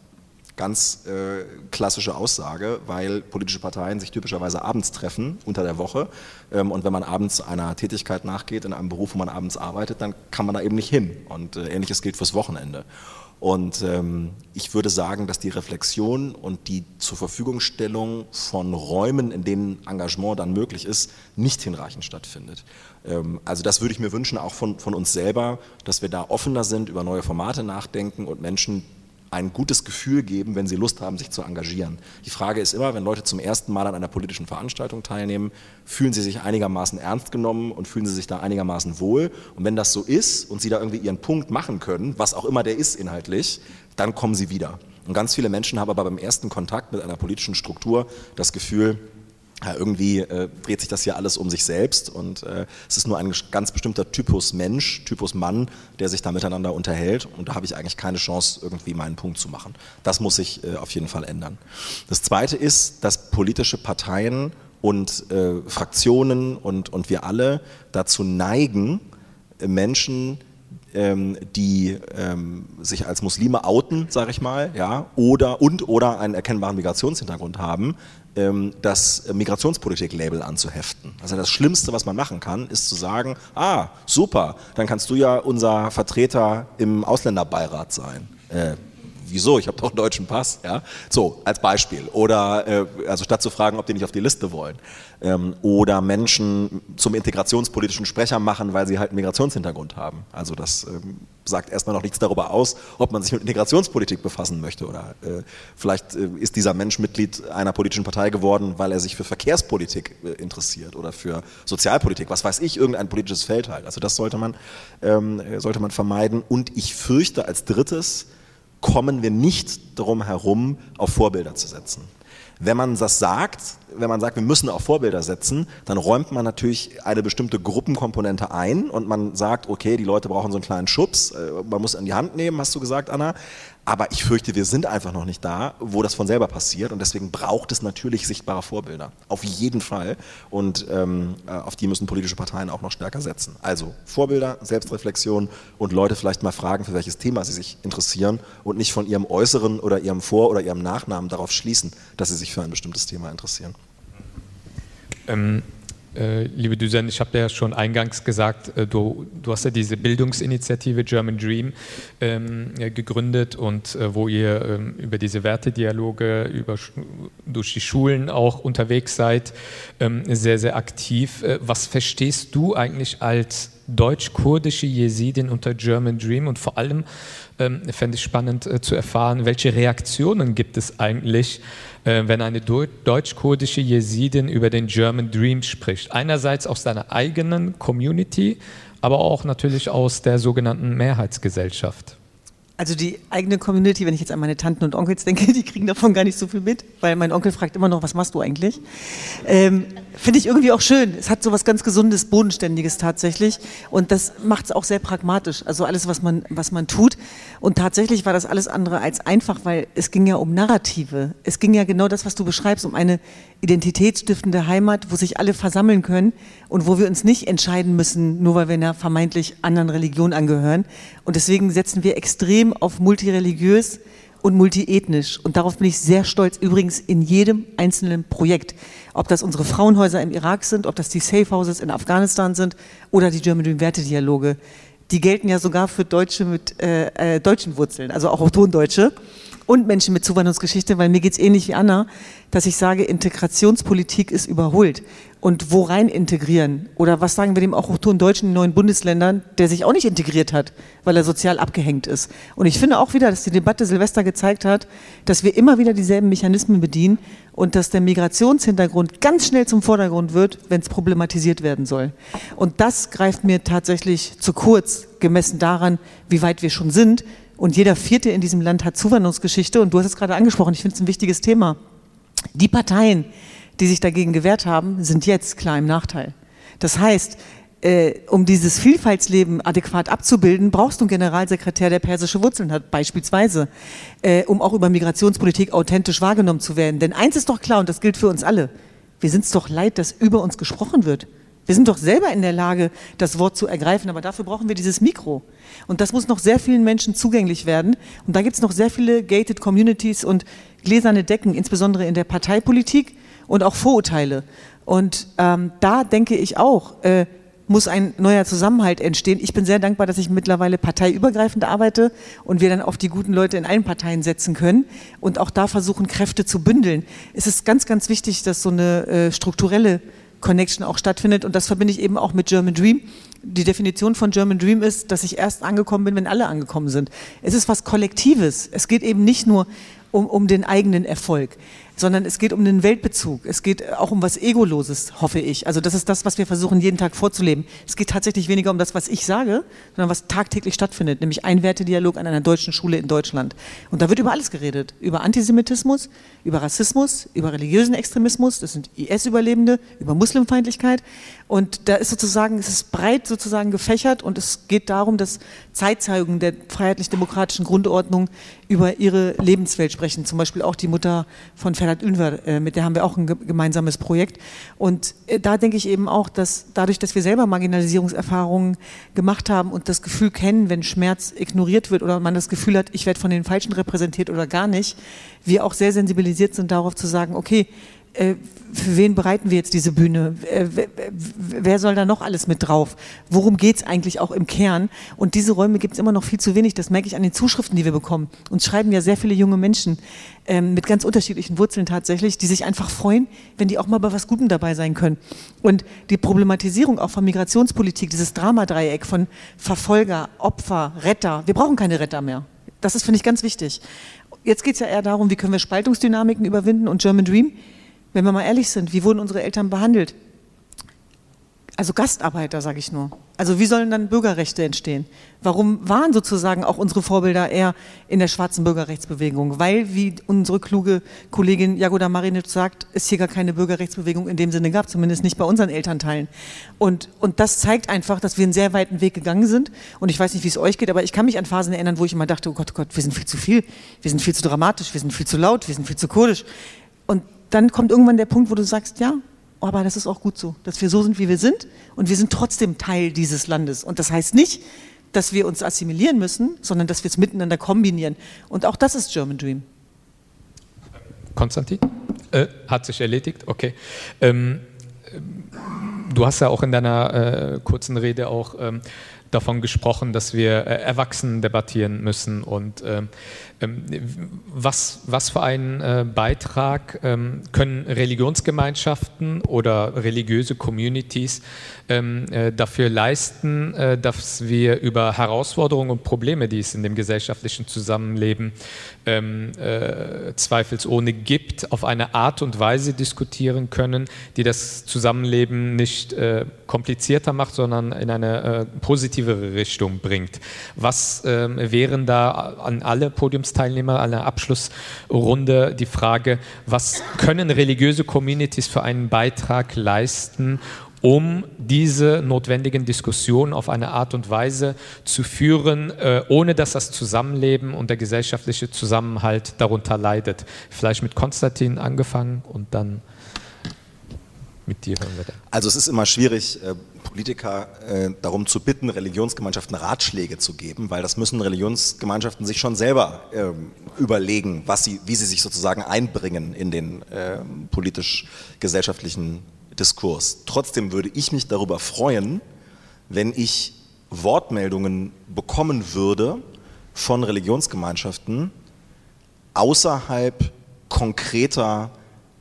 Ganz äh, klassische Aussage, weil politische Parteien sich typischerweise abends treffen unter der Woche. Ähm, und wenn man abends einer Tätigkeit nachgeht, in einem Beruf, wo man abends arbeitet, dann kann man da eben nicht hin. Und äh, ähnliches gilt fürs Wochenende. Und ähm, ich würde sagen, dass die Reflexion und die zur Verfügungstellung von Räumen, in denen Engagement dann möglich ist, nicht hinreichend stattfindet. Ähm, also das würde ich mir wünschen, auch von, von uns selber, dass wir da offener sind, über neue Formate nachdenken und Menschen ein gutes Gefühl geben, wenn sie Lust haben, sich zu engagieren. Die Frage ist immer, wenn Leute zum ersten Mal an einer politischen Veranstaltung teilnehmen, fühlen sie sich einigermaßen ernst genommen und fühlen sie sich da einigermaßen wohl. Und wenn das so ist und sie da irgendwie ihren Punkt machen können, was auch immer der ist inhaltlich, dann kommen sie wieder. Und ganz viele Menschen haben aber beim ersten Kontakt mit einer politischen Struktur das Gefühl, ja, irgendwie äh, dreht sich das hier alles um sich selbst und äh, es ist nur ein ganz bestimmter Typus Mensch, Typus Mann, der sich da miteinander unterhält und da habe ich eigentlich keine Chance, irgendwie meinen Punkt zu machen. Das muss sich äh, auf jeden Fall ändern. Das Zweite ist, dass politische Parteien und äh, Fraktionen und, und wir alle dazu neigen, Menschen ähm, die ähm, sich als Muslime outen, sage ich mal, ja, oder und oder einen erkennbaren Migrationshintergrund haben, ähm, das Migrationspolitik-Label anzuheften. Also das Schlimmste, was man machen kann, ist zu sagen, ah, super, dann kannst du ja unser Vertreter im Ausländerbeirat sein. Äh, wieso? Ich habe doch einen deutschen Pass. Ja? So, als Beispiel. Oder, äh, also statt zu fragen, ob die nicht auf die Liste wollen. Ähm, oder Menschen zum integrationspolitischen Sprecher machen, weil sie halt einen Migrationshintergrund haben. Also das ähm, sagt erstmal noch nichts darüber aus, ob man sich mit Integrationspolitik befassen möchte. Oder äh, vielleicht äh, ist dieser Mensch Mitglied einer politischen Partei geworden, weil er sich für Verkehrspolitik äh, interessiert oder für Sozialpolitik, was weiß ich, irgendein politisches Feld halt. Also das sollte man, ähm, sollte man vermeiden. Und ich fürchte als drittes, kommen wir nicht darum herum, auf Vorbilder zu setzen. Wenn man das sagt, wenn man sagt, wir müssen auf Vorbilder setzen, dann räumt man natürlich eine bestimmte Gruppenkomponente ein und man sagt, okay, die Leute brauchen so einen kleinen Schubs, äh, man muss in die Hand nehmen, hast du gesagt, Anna. Aber ich fürchte, wir sind einfach noch nicht da, wo das von selber passiert und deswegen braucht es natürlich sichtbare Vorbilder. Auf jeden Fall. Und ähm, äh, auf die müssen politische Parteien auch noch stärker setzen. Also Vorbilder, Selbstreflexion und Leute vielleicht mal fragen, für welches Thema sie sich interessieren und nicht von ihrem Äußeren oder ihrem Vor- oder ihrem Nachnamen darauf schließen, dass sie sich für ein bestimmtes Thema interessieren. Ähm, äh, liebe Düsen, ich habe ja schon eingangs gesagt, äh, du, du, hast ja diese Bildungsinitiative German Dream ähm, gegründet und äh, wo ihr ähm, über diese Wertedialoge über, durch die Schulen auch unterwegs seid, ähm, sehr, sehr aktiv. Äh, was verstehst du eigentlich als deutsch-kurdische Jesidin unter German Dream und vor allem ähm, fände ich spannend äh, zu erfahren, welche Reaktionen gibt es eigentlich äh, wenn eine deutsch-kurdische Jesidin über den German Dream spricht. Einerseits aus seiner eigenen Community, aber auch natürlich aus der sogenannten Mehrheitsgesellschaft. Also die eigene Community, wenn ich jetzt an meine Tanten und Onkels denke, *laughs* die kriegen davon gar nicht so viel mit, weil mein Onkel fragt immer noch, was machst du eigentlich? Ähm, Finde ich irgendwie auch schön. Es hat so was ganz Gesundes, Bodenständiges tatsächlich. Und das macht es auch sehr pragmatisch. Also alles, was man, was man tut. Und tatsächlich war das alles andere als einfach, weil es ging ja um Narrative. Es ging ja genau das, was du beschreibst, um eine identitätsstiftende Heimat, wo sich alle versammeln können und wo wir uns nicht entscheiden müssen, nur weil wir einer vermeintlich anderen Religion angehören. Und deswegen setzen wir extrem auf multireligiös und multiethnisch. Und darauf bin ich sehr stolz, übrigens in jedem einzelnen Projekt. Ob das unsere Frauenhäuser im Irak sind, ob das die Safe Houses in Afghanistan sind oder die German Dream Wertedialoge. Die gelten ja sogar für Deutsche mit äh, äh, deutschen Wurzeln, also auch Autondeutsche und Menschen mit Zuwanderungsgeschichte, weil mir geht es ähnlich wie Anna, dass ich sage, Integrationspolitik ist überholt. Und wo rein integrieren? Oder was sagen wir dem auch Deutschen in neuen Bundesländern, der sich auch nicht integriert hat, weil er sozial abgehängt ist? Und ich finde auch wieder, dass die Debatte Silvester gezeigt hat, dass wir immer wieder dieselben Mechanismen bedienen und dass der Migrationshintergrund ganz schnell zum Vordergrund wird, wenn es problematisiert werden soll. Und das greift mir tatsächlich zu kurz, gemessen daran, wie weit wir schon sind, und jeder Vierte in diesem Land hat Zuwanderungsgeschichte. Und du hast es gerade angesprochen, ich finde es ein wichtiges Thema. Die Parteien, die sich dagegen gewehrt haben, sind jetzt klar im Nachteil. Das heißt, äh, um dieses Vielfaltsleben adäquat abzubilden, brauchst du einen Generalsekretär, der persische Wurzeln hat, beispielsweise, äh, um auch über Migrationspolitik authentisch wahrgenommen zu werden. Denn eins ist doch klar, und das gilt für uns alle, wir sind es doch leid, dass über uns gesprochen wird. Wir sind doch selber in der Lage, das Wort zu ergreifen, aber dafür brauchen wir dieses Mikro. Und das muss noch sehr vielen Menschen zugänglich werden. Und da gibt es noch sehr viele gated Communities und gläserne Decken, insbesondere in der Parteipolitik und auch Vorurteile. Und ähm, da denke ich auch, äh, muss ein neuer Zusammenhalt entstehen. Ich bin sehr dankbar, dass ich mittlerweile parteiübergreifend arbeite und wir dann auf die guten Leute in allen Parteien setzen können und auch da versuchen, Kräfte zu bündeln. Es ist ganz, ganz wichtig, dass so eine äh, strukturelle Connection auch stattfindet. Und das verbinde ich eben auch mit German Dream. Die Definition von German Dream ist, dass ich erst angekommen bin, wenn alle angekommen sind. Es ist was Kollektives. Es geht eben nicht nur um, um den eigenen Erfolg sondern es geht um den Weltbezug. Es geht auch um was Egoloses, hoffe ich. Also das ist das, was wir versuchen, jeden Tag vorzuleben. Es geht tatsächlich weniger um das, was ich sage, sondern was tagtäglich stattfindet, nämlich ein Wertedialog an einer deutschen Schule in Deutschland. Und da wird über alles geredet. Über Antisemitismus, über Rassismus, über religiösen Extremismus, das sind IS-Überlebende, über Muslimfeindlichkeit. Und da ist sozusagen, es ist breit sozusagen gefächert und es geht darum, dass Zeitzeugen der freiheitlich-demokratischen Grundordnung über ihre Lebenswelt sprechen. Zum Beispiel auch die Mutter von Ferhat Ünver, äh, mit der haben wir auch ein gemeinsames Projekt. Und äh, da denke ich eben auch, dass dadurch, dass wir selber Marginalisierungserfahrungen gemacht haben und das Gefühl kennen, wenn Schmerz ignoriert wird oder man das Gefühl hat, ich werde von den Falschen repräsentiert oder gar nicht, wir auch sehr sensibilisiert sind darauf zu sagen, okay, für wen bereiten wir jetzt diese Bühne? Äh, wer soll da noch alles mit drauf? Worum geht es eigentlich auch im Kern? Und diese Räume gibt es immer noch viel zu wenig. Das merke ich an den Zuschriften, die wir bekommen. Uns schreiben ja sehr viele junge Menschen ähm, mit ganz unterschiedlichen Wurzeln tatsächlich, die sich einfach freuen, wenn die auch mal bei was Gutem dabei sein können. Und die Problematisierung auch von Migrationspolitik, dieses Dramadreieck von Verfolger, Opfer, Retter. Wir brauchen keine Retter mehr. Das ist, finde ich, ganz wichtig. Jetzt geht es ja eher darum, wie können wir Spaltungsdynamiken überwinden und German Dream wenn wir mal ehrlich sind, wie wurden unsere Eltern behandelt? Also Gastarbeiter, sage ich nur. Also wie sollen dann Bürgerrechte entstehen? Warum waren sozusagen auch unsere Vorbilder eher in der schwarzen Bürgerrechtsbewegung? Weil, wie unsere kluge Kollegin Jagoda Marinic sagt, es hier gar keine Bürgerrechtsbewegung in dem Sinne gab, zumindest nicht bei unseren Elternteilen. Und, und das zeigt einfach, dass wir einen sehr weiten Weg gegangen sind. Und ich weiß nicht, wie es euch geht, aber ich kann mich an Phasen erinnern, wo ich immer dachte, oh Gott, oh Gott, wir sind viel zu viel, wir sind viel zu dramatisch, wir sind viel zu laut, wir sind viel zu kurdisch. Und dann kommt irgendwann der Punkt, wo du sagst, ja, aber das ist auch gut so, dass wir so sind, wie wir sind und wir sind trotzdem Teil dieses Landes. Und das heißt nicht, dass wir uns assimilieren müssen, sondern dass wir es miteinander kombinieren. Und auch das ist German Dream. Konstantin? Äh, hat sich erledigt? Okay. Ähm, du hast ja auch in deiner äh, kurzen Rede auch ähm, davon gesprochen, dass wir äh, erwachsen debattieren müssen und ähm, was, was für einen äh, Beitrag ähm, können Religionsgemeinschaften oder religiöse Communities ähm, äh, dafür leisten, äh, dass wir über Herausforderungen und Probleme, die es in dem gesellschaftlichen Zusammenleben zweifelsohne gibt, auf eine Art und Weise diskutieren können, die das Zusammenleben nicht komplizierter macht, sondern in eine positivere Richtung bringt. Was wären da an alle Podiums Podiumsteilnehmer einer Abschlussrunde die Frage, was können religiöse Communities für einen Beitrag leisten, um diese notwendigen Diskussionen auf eine Art und Weise zu führen, äh, ohne dass das Zusammenleben und der gesellschaftliche Zusammenhalt darunter leidet. Vielleicht mit Konstantin angefangen und dann mit dir hören wir dann. Also es ist immer schwierig, äh, Politiker äh, darum zu bitten, Religionsgemeinschaften Ratschläge zu geben, weil das müssen Religionsgemeinschaften sich schon selber ähm, überlegen, was sie, wie sie sich sozusagen einbringen in den äh, politisch-gesellschaftlichen Diskurs. Trotzdem würde ich mich darüber freuen, wenn ich Wortmeldungen bekommen würde von Religionsgemeinschaften außerhalb konkreter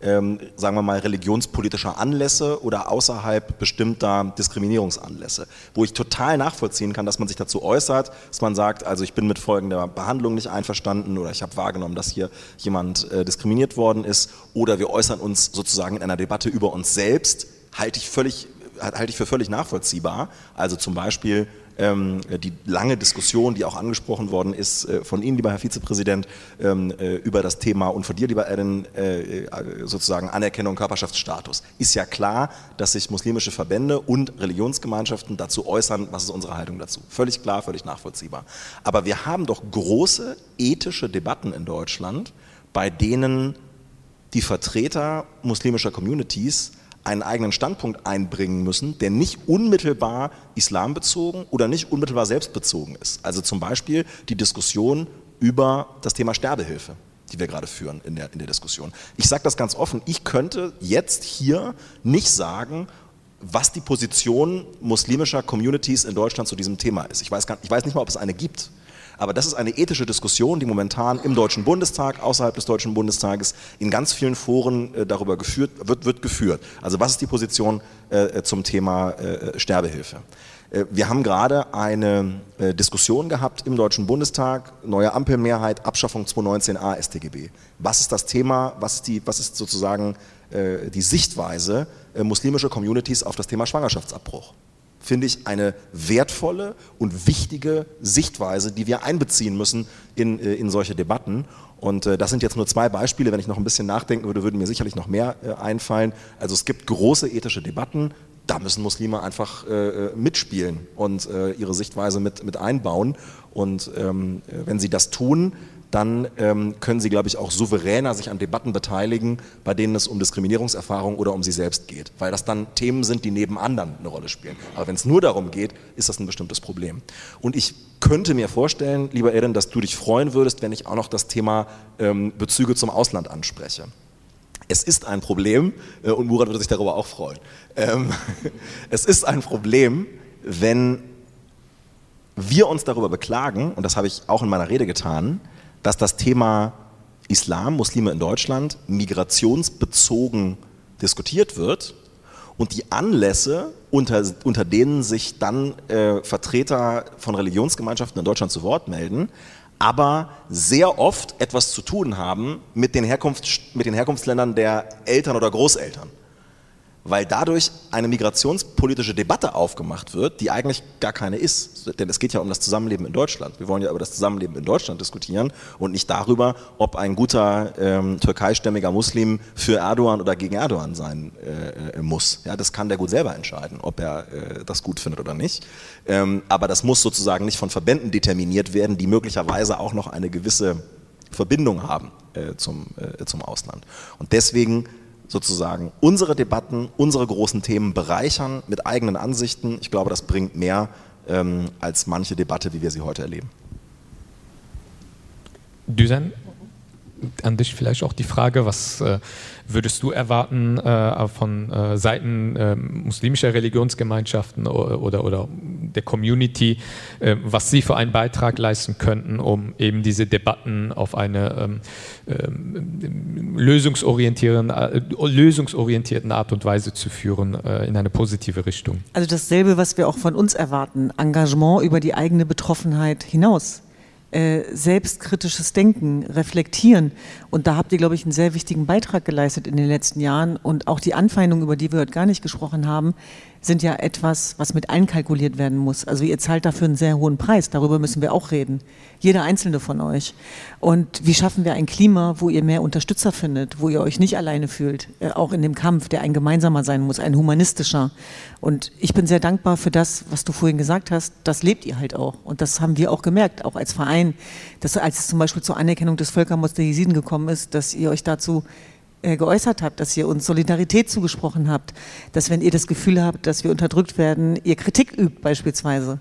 ähm, sagen wir mal, religionspolitischer Anlässe oder außerhalb bestimmter Diskriminierungsanlässe, wo ich total nachvollziehen kann, dass man sich dazu äußert, dass man sagt, also ich bin mit folgender Behandlung nicht einverstanden oder ich habe wahrgenommen, dass hier jemand äh, diskriminiert worden ist oder wir äußern uns sozusagen in einer Debatte über uns selbst, halte ich völlig halte ich für völlig nachvollziehbar. Also zum Beispiel die lange Diskussion, die auch angesprochen worden ist äh, von Ihnen, lieber Herr Vizepräsident, ähm, äh, über das Thema und von dir, lieber Erin, äh, sozusagen Anerkennung Körperschaftsstatus. Ist ja klar, dass sich muslimische Verbände und Religionsgemeinschaften dazu äußern, was ist unsere Haltung dazu. Völlig klar, völlig nachvollziehbar. Aber wir haben doch große ethische Debatten in Deutschland, bei denen die Vertreter muslimischer Communities einen eigenen Standpunkt einbringen müssen, der nicht unmittelbar islambezogen oder nicht unmittelbar selbstbezogen ist. Also zum Beispiel die Diskussion über das Thema Sterbehilfe die wir gerade führen in der, in der Diskussion. Ich sage das ganz offen, ich könnte jetzt hier nicht sagen, was die Position muslimischer Communities in Deutschland zu diesem Thema ist. Ich weiß, gar, ich weiß nicht mal, ob es eine gibt. Aber das ist eine ethische Diskussion, die momentan im Deutschen Bundestag, außerhalb des Deutschen Bundestages, in ganz vielen Foren äh, darüber geführt, wird, wird geführt. Also was ist die Position äh, zum Thema äh, Sterbehilfe? Äh, wir haben gerade eine äh, Diskussion gehabt im Deutschen Bundestag, neue Ampelmehrheit, Abschaffung 219a StGB. Was ist das Thema, was ist, die, was ist sozusagen äh, die Sichtweise muslimischer Communities auf das Thema Schwangerschaftsabbruch? Finde ich eine wertvolle und wichtige Sichtweise, die wir einbeziehen müssen in, äh, in solche Debatten. Und äh, das sind jetzt nur zwei Beispiele. Wenn ich noch ein bisschen nachdenken würde, würden mir sicherlich noch mehr äh, einfallen. Also es gibt große ethische Debatten. Da müssen Muslime einfach mitspielen und ihre Sichtweise mit, mit einbauen. Und ähm, wenn sie das tun, dann ähm, können sie, glaube ich, auch souveräner sich an Debatten beteiligen, bei denen es um Diskriminierungserfahrung oder um sie selbst geht, weil das dann Themen sind, die neben anderen eine Rolle spielen. Aber wenn es nur darum geht, ist das ein bestimmtes Problem. Und ich könnte mir vorstellen, lieber Erin, dass du dich freuen würdest, wenn ich auch noch das Thema ähm, Bezüge zum Ausland anspreche. Es ist ein Problem, äh, und Murat würde sich darüber auch freuen, ähm, *laughs* es ist ein Problem, wenn wir uns darüber beklagen, und das habe ich auch in meiner Rede getan, dass das Thema Islam, Muslime in Deutschland, migrationsbezogen diskutiert wird und die Anlässe, unter, unter denen sich dann äh, Vertreter von Religionsgemeinschaften in Deutschland zu Wort melden, aber sehr oft etwas zu tun haben mit den, Herkunft, mit den Herkunftsländern der Eltern oder Großeltern weil dadurch eine migrationspolitische Debatte aufgemacht wird, die eigentlich gar keine ist. Denn es geht ja um das Zusammenleben in Deutschland. Wir wollen ja über das Zusammenleben in Deutschland diskutieren und nicht darüber, ob ein guter ähm, türkeistämmiger Muslim für Erdogan oder gegen Erdogan sein äh, muss. Ja, das kann der gut selber entscheiden, ob er äh, das gut findet oder nicht. Ähm, aber das muss sozusagen nicht von Verbänden determiniert werden, die möglicherweise auch noch eine gewisse Verbindung haben äh, zum, äh, zum Ausland. Und deswegen sozusagen unsere Debatten, unsere großen Themen bereichern mit eigenen Ansichten. Ich glaube, das bringt mehr ähm, als manche Debatte, wie wir sie heute erleben. Düsen, an dich vielleicht auch die Frage, was äh, würdest du erwarten äh, von äh, Seiten äh, muslimischer Religionsgemeinschaften oder, oder, der Community, äh, was sie für einen Beitrag leisten könnten, um eben diese Debatten auf eine ähm, ähm, äh, lösungsorientierten Art und Weise zu führen, in eine positive Richtung? Also dasselbe, was wir auch von uns erwarten, Engagement über die eigene Betroffenheit hinaus äh, selbstkritisches Denken, reflektieren. Und da habt ihr, glaube ich, einen sehr wichtigen Beitrag geleistet in den letzten Jahren. Und auch die Anfeindungen, über die wir heute gar nicht gesprochen haben, sind ja etwas, was mit einkalkuliert werden muss. Also ihr zahlt dafür einen sehr hohen Preis, darüber müssen wir auch reden. Jeder einzelne von euch. Und wie schaffen wir ein Klima, wo ihr mehr Unterstützer findet, wo ihr euch nicht alleine fühlt, äh, auch in dem Kampf, der ein gemeinsamer sein muss, ein humanistischer. Und ich bin sehr dankbar für das, was du vorhin gesagt hast. Das lebt ihr halt auch. Und das haben wir auch gemerkt, auch als Verein, dass als es zum Beispiel zur Anerkennung des Völkermords der Jesiden gekommen ist, dass ihr euch dazu äh, geäußert habt, dass ihr uns Solidarität zugesprochen habt, dass wenn ihr das Gefühl habt, dass wir unterdrückt werden, ihr Kritik übt beispielsweise.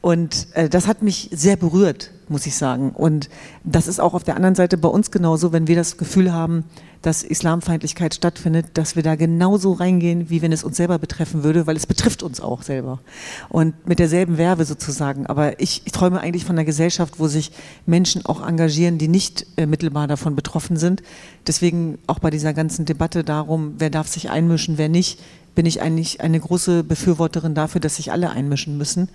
Und äh, das hat mich sehr berührt, muss ich sagen. Und das ist auch auf der anderen Seite bei uns genauso, wenn wir das Gefühl haben, dass Islamfeindlichkeit stattfindet, dass wir da genauso reingehen, wie wenn es uns selber betreffen würde, weil es betrifft uns auch selber. Und mit derselben Werbe sozusagen. Aber ich, ich träume eigentlich von einer Gesellschaft, wo sich Menschen auch engagieren, die nicht äh, mittelbar davon betroffen sind. Deswegen auch bei dieser ganzen Debatte darum, wer darf sich einmischen, wer nicht, bin ich eigentlich eine große Befürworterin dafür, dass sich alle einmischen müssen.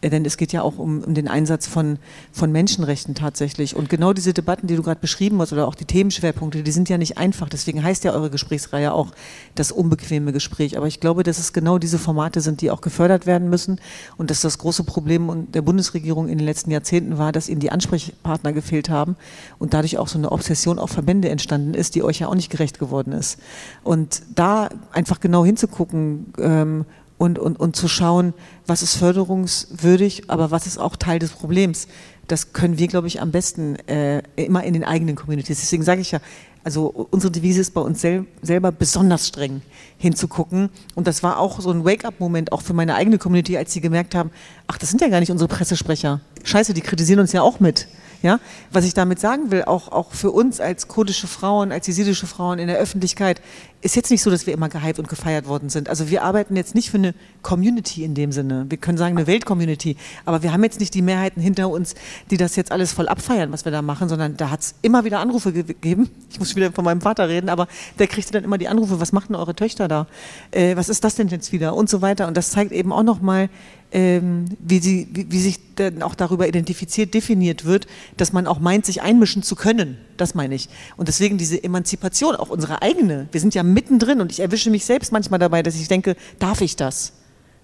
Äh, denn es geht ja auch um, um den Einsatz von, von Menschenrechten tatsächlich. Und genau diese Debatten, die du gerade beschrieben hast, oder auch die Themenschwerpunkte, die sind ja nicht einfach. Deswegen heißt ja eure Gesprächsreihe auch das unbequeme Gespräch. Aber ich glaube, dass es genau diese Formate sind, die auch gefördert werden müssen. Und dass das große Problem der Bundesregierung in den letzten Jahrzehnten war, dass ihnen die Ansprechpartner gefehlt haben und dadurch auch so eine Obsession auf Verbände entstanden ist, die euch ja auch nicht gerecht geworden ist. Und da einfach genau hinzugucken, ähm, und, und, und zu schauen, was ist förderungswürdig, aber was ist auch Teil des Problems. Das können wir, glaube ich, am besten äh, immer in den eigenen Communities. Deswegen sage ich ja, also unsere Devise ist bei uns sel selber besonders streng hinzugucken. Und das war auch so ein Wake-up-Moment auch für meine eigene Community, als sie gemerkt haben, ach, das sind ja gar nicht unsere Pressesprecher. Scheiße, die kritisieren uns ja auch mit. Ja? Was ich damit sagen will, auch, auch für uns als kurdische Frauen, als jesidische Frauen in der Öffentlichkeit, ist jetzt nicht so, dass wir immer gehypt und gefeiert worden sind. Also wir arbeiten jetzt nicht für eine Community in dem Sinne. Wir können sagen eine Weltcommunity, aber wir haben jetzt nicht die Mehrheiten hinter uns, die das jetzt alles voll abfeiern, was wir da machen, sondern da hat es immer wieder Anrufe gegeben. *laughs* Ich muss wieder von meinem Vater reden, aber der kriegte dann immer die Anrufe, was machen eure Töchter da? Äh, was ist das denn jetzt wieder? Und so weiter. Und das zeigt eben auch nochmal, ähm, wie, sie, wie, wie sich dann auch darüber identifiziert, definiert wird, dass man auch meint, sich einmischen zu können. Das meine ich. Und deswegen diese Emanzipation, auch unsere eigene. Wir sind ja mittendrin und ich erwische mich selbst manchmal dabei, dass ich denke, darf ich das?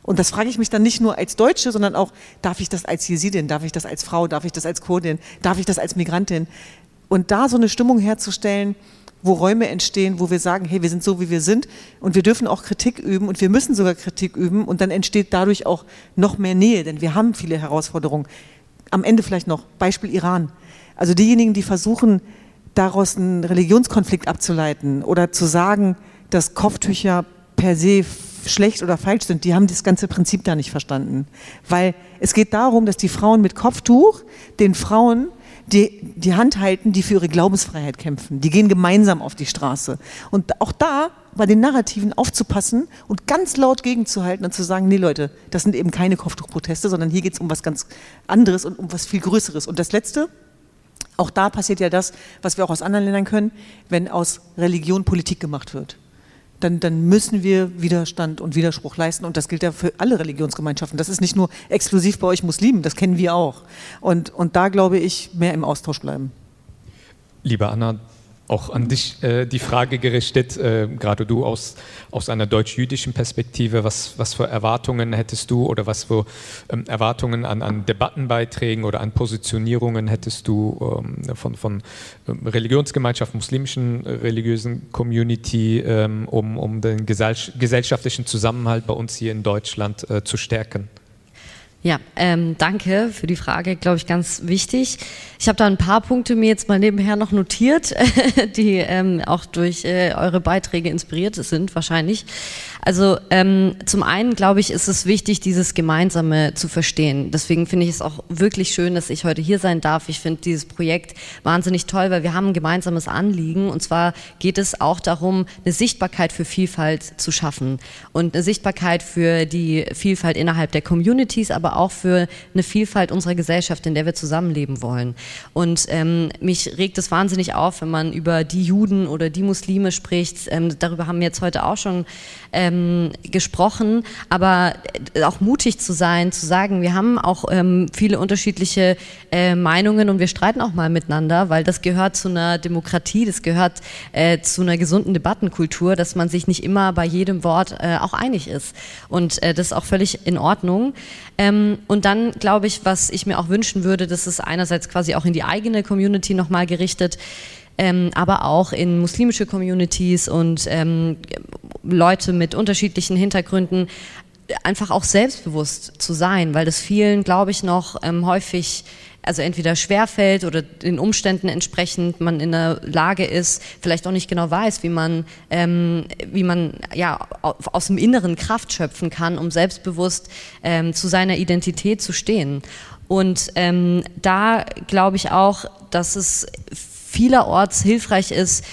Und das frage ich mich dann nicht nur als Deutsche, sondern auch, darf ich das als Jesidin, darf ich das als Frau, darf ich das als Kurdin, darf ich das als Migrantin? Und da so eine Stimmung herzustellen, wo Räume entstehen, wo wir sagen, hey, wir sind so, wie wir sind und wir dürfen auch Kritik üben und wir müssen sogar Kritik üben und dann entsteht dadurch auch noch mehr Nähe, denn wir haben viele Herausforderungen. Am Ende vielleicht noch Beispiel Iran. Also diejenigen, die versuchen, daraus einen Religionskonflikt abzuleiten oder zu sagen, dass Kopftücher per se schlecht oder falsch sind, die haben das ganze Prinzip da nicht verstanden. Weil es geht darum, dass die Frauen mit Kopftuch den Frauen die die Hand halten, die für ihre Glaubensfreiheit kämpfen. Die gehen gemeinsam auf die Straße. Und auch da bei den Narrativen aufzupassen und ganz laut gegenzuhalten und zu sagen, nee Leute, das sind eben keine Kopftuchproteste, sondern hier geht es um was ganz anderes und um was viel Größeres. Und das Letzte, auch da passiert ja das, was wir auch aus anderen Ländern können, wenn aus Religion Politik gemacht wird dann, dann müssen wir Widerstand und Widerspruch leisten. Und das gilt ja für alle Religionsgemeinschaften. Das ist nicht nur exklusiv bei euch Muslimen, das kennen wir auch. Und, und da glaube ich, mehr im Austausch bleiben. Liebe Anna, auch an dich äh, die Frage gerichtet, äh, gerade du aus, aus einer deutsch-jüdischen Perspektive, was, was für Erwartungen hättest du oder was für ähm, Erwartungen an, an Debattenbeiträgen oder an Positionierungen hättest du ähm, von, von ähm, Religionsgemeinschaft, muslimischen religiösen Community, ähm, um, um den gesellschaftlichen Zusammenhalt bei uns hier in Deutschland äh, zu stärken? Ja, ähm, danke für die Frage, glaube ich, ganz wichtig. Ich habe da ein paar Punkte mir jetzt mal nebenher noch notiert, *laughs* die ähm, auch durch äh, eure Beiträge inspiriert sind, wahrscheinlich. Also ähm, zum einen, glaube ich, ist es wichtig, dieses Gemeinsame zu verstehen. Deswegen finde ich es auch wirklich schön, dass ich heute hier sein darf. Ich finde dieses Projekt wahnsinnig toll, weil wir haben ein gemeinsames Anliegen. Und zwar geht es auch darum, eine Sichtbarkeit für Vielfalt zu schaffen und eine Sichtbarkeit für die Vielfalt innerhalb der Communities, aber auch für eine Vielfalt unserer Gesellschaft, in der wir zusammenleben wollen. Und ähm, mich regt es wahnsinnig auf, wenn man über die Juden oder die Muslime spricht. Ähm, darüber haben wir jetzt heute auch schon ähm, gesprochen, aber äh, auch mutig zu sein, zu sagen, wir haben auch ähm, viele unterschiedliche äh, Meinungen und wir streiten auch mal miteinander, weil das gehört zu einer Demokratie, das gehört äh, zu einer gesunden Debattenkultur, dass man sich nicht immer bei jedem Wort äh, auch einig ist. Und äh, das ist auch völlig in Ordnung. Ähm, und dann glaube ich, was ich mir auch wünschen würde, das ist einerseits quasi auch in die eigene Community nochmal gerichtet, ähm, aber auch in muslimische Communities und ähm, Leute mit unterschiedlichen Hintergründen einfach auch selbstbewusst zu sein, weil das vielen, glaube ich, noch ähm, häufig also entweder schwerfällt oder den Umständen entsprechend man in der Lage ist, vielleicht auch nicht genau weiß, wie man, ähm, wie man ja, aus dem Inneren Kraft schöpfen kann, um selbstbewusst ähm, zu seiner Identität zu stehen. Und ähm, da glaube ich auch, dass es vielerorts hilfreich ist,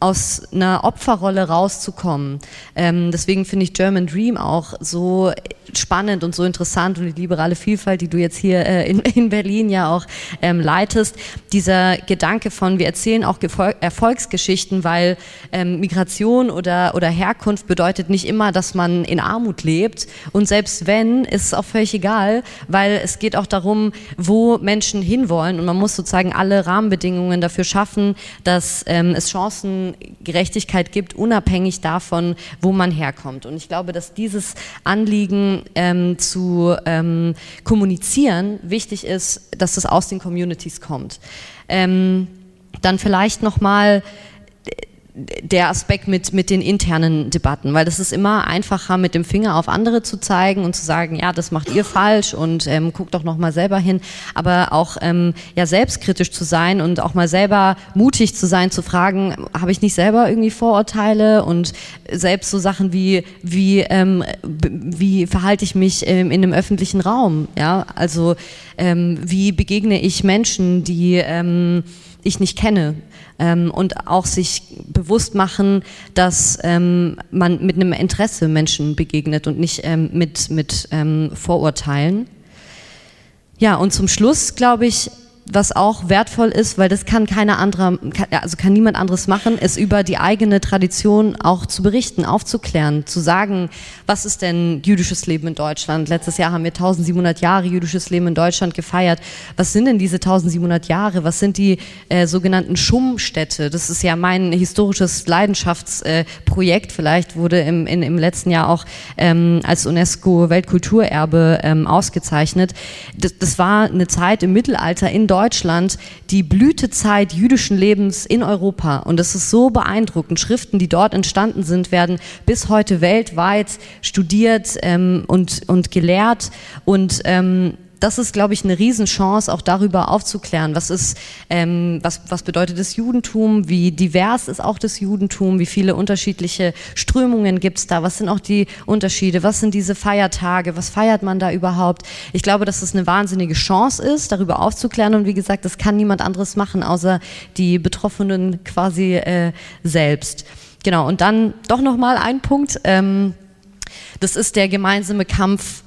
aus einer Opferrolle rauszukommen. Ähm, deswegen finde ich German Dream auch so spannend und so interessant und die liberale Vielfalt, die du jetzt hier äh, in, in, Berlin ja auch ähm, leitest. Dieser Gedanke von, wir erzählen auch Gefol Erfolgsgeschichten, weil ähm, Migration oder, oder Herkunft bedeutet nicht immer, dass man in Armut lebt. Und selbst wenn, ist es auch völlig egal, weil es geht auch darum, wo Menschen hinwollen und man muss sozusagen alle Rahmenbedingungen dafür schaffen, dass ähm, es Chancen Gerechtigkeit gibt, unabhängig davon, wo man herkommt. Und ich glaube, dass dieses Anliegen ähm, zu ähm, kommunizieren wichtig ist, dass das aus den Communities kommt. Ähm, dann vielleicht noch mal der Aspekt mit, mit den internen Debatten, weil das ist immer einfacher, mit dem Finger auf andere zu zeigen und zu sagen, ja, das macht ihr falsch und ähm, guckt doch nochmal selber hin, aber auch ähm, ja, selbstkritisch zu sein und auch mal selber mutig zu sein, zu fragen, habe ich nicht selber irgendwie Vorurteile? Und selbst so Sachen wie, wie, ähm, wie verhalte ich mich ähm, in einem öffentlichen Raum, ja, also ähm, wie begegne ich Menschen, die ähm, ich nicht kenne, ähm, und auch sich bewusst machen, dass ähm, man mit einem Interesse Menschen begegnet und nicht ähm, mit, mit ähm, Vorurteilen. Ja, und zum Schluss, glaube ich, was auch wertvoll ist, weil das kann keiner andere, also kann niemand anderes machen, ist über die eigene Tradition auch zu berichten, aufzuklären, zu sagen, was ist denn jüdisches Leben in Deutschland? Letztes Jahr haben wir 1700 Jahre jüdisches Leben in Deutschland gefeiert. Was sind denn diese 1700 Jahre? Was sind die äh, sogenannten Schummstädte? Das ist ja mein historisches Leidenschaftsprojekt. Äh, Vielleicht wurde im, in, im letzten Jahr auch ähm, als UNESCO Weltkulturerbe ähm, ausgezeichnet. Das, das war eine Zeit im Mittelalter in Deutschland Deutschland die Blütezeit jüdischen Lebens in Europa. Und das ist so beeindruckend. Schriften, die dort entstanden sind, werden bis heute weltweit studiert ähm, und, und gelehrt. Und ähm, das ist, glaube ich, eine Riesenchance, auch darüber aufzuklären, was ist, ähm, was, was bedeutet das Judentum, wie divers ist auch das Judentum, wie viele unterschiedliche Strömungen gibt es da, was sind auch die Unterschiede, was sind diese Feiertage, was feiert man da überhaupt. Ich glaube, dass es eine wahnsinnige Chance ist, darüber aufzuklären. Und wie gesagt, das kann niemand anderes machen, außer die Betroffenen quasi äh, selbst. Genau, und dann doch nochmal ein Punkt, ähm, das ist der gemeinsame Kampf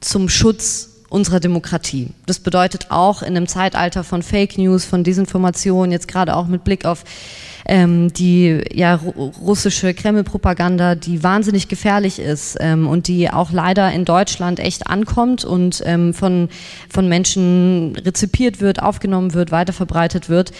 zum Schutz unserer Demokratie. Das bedeutet auch in einem Zeitalter von Fake News, von Desinformation, jetzt gerade auch mit Blick auf ähm, die ja, russische Kreml-Propaganda, die wahnsinnig gefährlich ist ähm, und die auch leider in Deutschland echt ankommt und ähm, von, von Menschen rezipiert wird, aufgenommen wird, weiterverbreitet wird.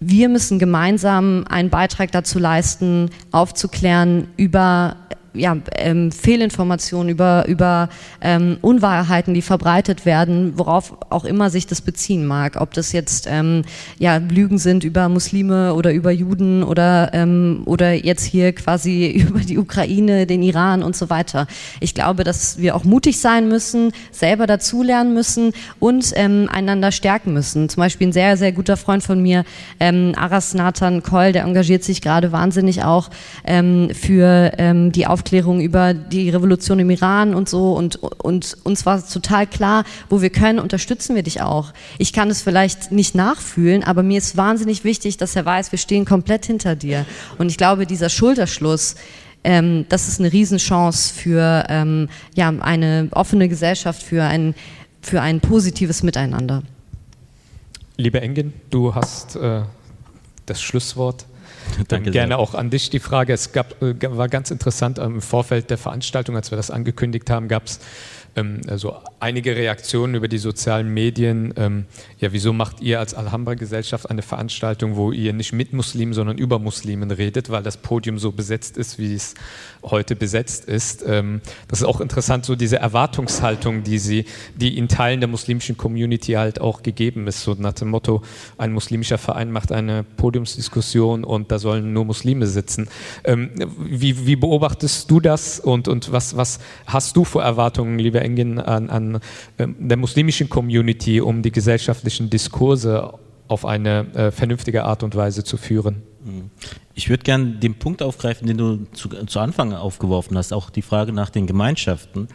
Wir müssen gemeinsam einen Beitrag dazu leisten, aufzuklären über ja, ähm, Fehlinformationen, über, über ähm, Unwahrheiten, die verbreitet werden, worauf auch immer sich das beziehen mag. Ob das jetzt ähm, ja, Lügen sind über Muslime oder über Juden oder, ähm, oder jetzt hier quasi *laughs* über die Ukraine, den Iran und so weiter. Ich glaube, dass wir auch mutig sein müssen, selber dazulernen müssen und ähm, einander stärken müssen. Zum Beispiel ein sehr, sehr guter Freund von mir, ähm, Aras Nathan Koll, der engagiert sich gerade wahnsinnig auch ähm, für ähm, die Aufmerksamkeit Aufklärung über die Revolution im Iran und so und, und uns war total klar, wo wir können, unterstützen wir dich auch. Ich kann es vielleicht nicht nachfühlen, aber mir ist wahnsinnig wichtig, dass er weiß, wir stehen komplett hinter dir. Und ich glaube, dieser Schulterschluss, ähm, das ist eine Riesenchance für ähm, ja, eine offene Gesellschaft, für ein, für ein positives Miteinander. Liebe Engin, du hast äh, das Schlusswort. *laughs* Danke gerne sehr. auch an dich die Frage. Es gab, äh, war ganz interessant im Vorfeld der Veranstaltung, als wir das angekündigt haben, gab es ähm, also einige Reaktionen über die sozialen Medien. Ähm, ja, wieso macht ihr als Alhambra-Gesellschaft eine Veranstaltung, wo ihr nicht mit Muslimen, sondern über Muslimen redet, weil das Podium so besetzt ist, wie es heute besetzt ist. Ähm, das ist auch interessant, so diese Erwartungshaltung, die sie, die in Teilen der muslimischen Community halt auch gegeben ist, so nach dem Motto, ein muslimischer Verein macht eine Podiumsdiskussion und da sollen nur Muslime sitzen. Ähm, wie, wie beobachtest du das und, und was, was hast du für Erwartungen, liebe Engin, an, an ähm, der muslimischen Community, um die gesellschaftlichen Diskurse auf eine äh, vernünftige Art und Weise zu führen? Mhm. Ich würde gerne den Punkt aufgreifen, den du zu, zu, Anfang aufgeworfen hast, auch die Frage nach den Gemeinschaften.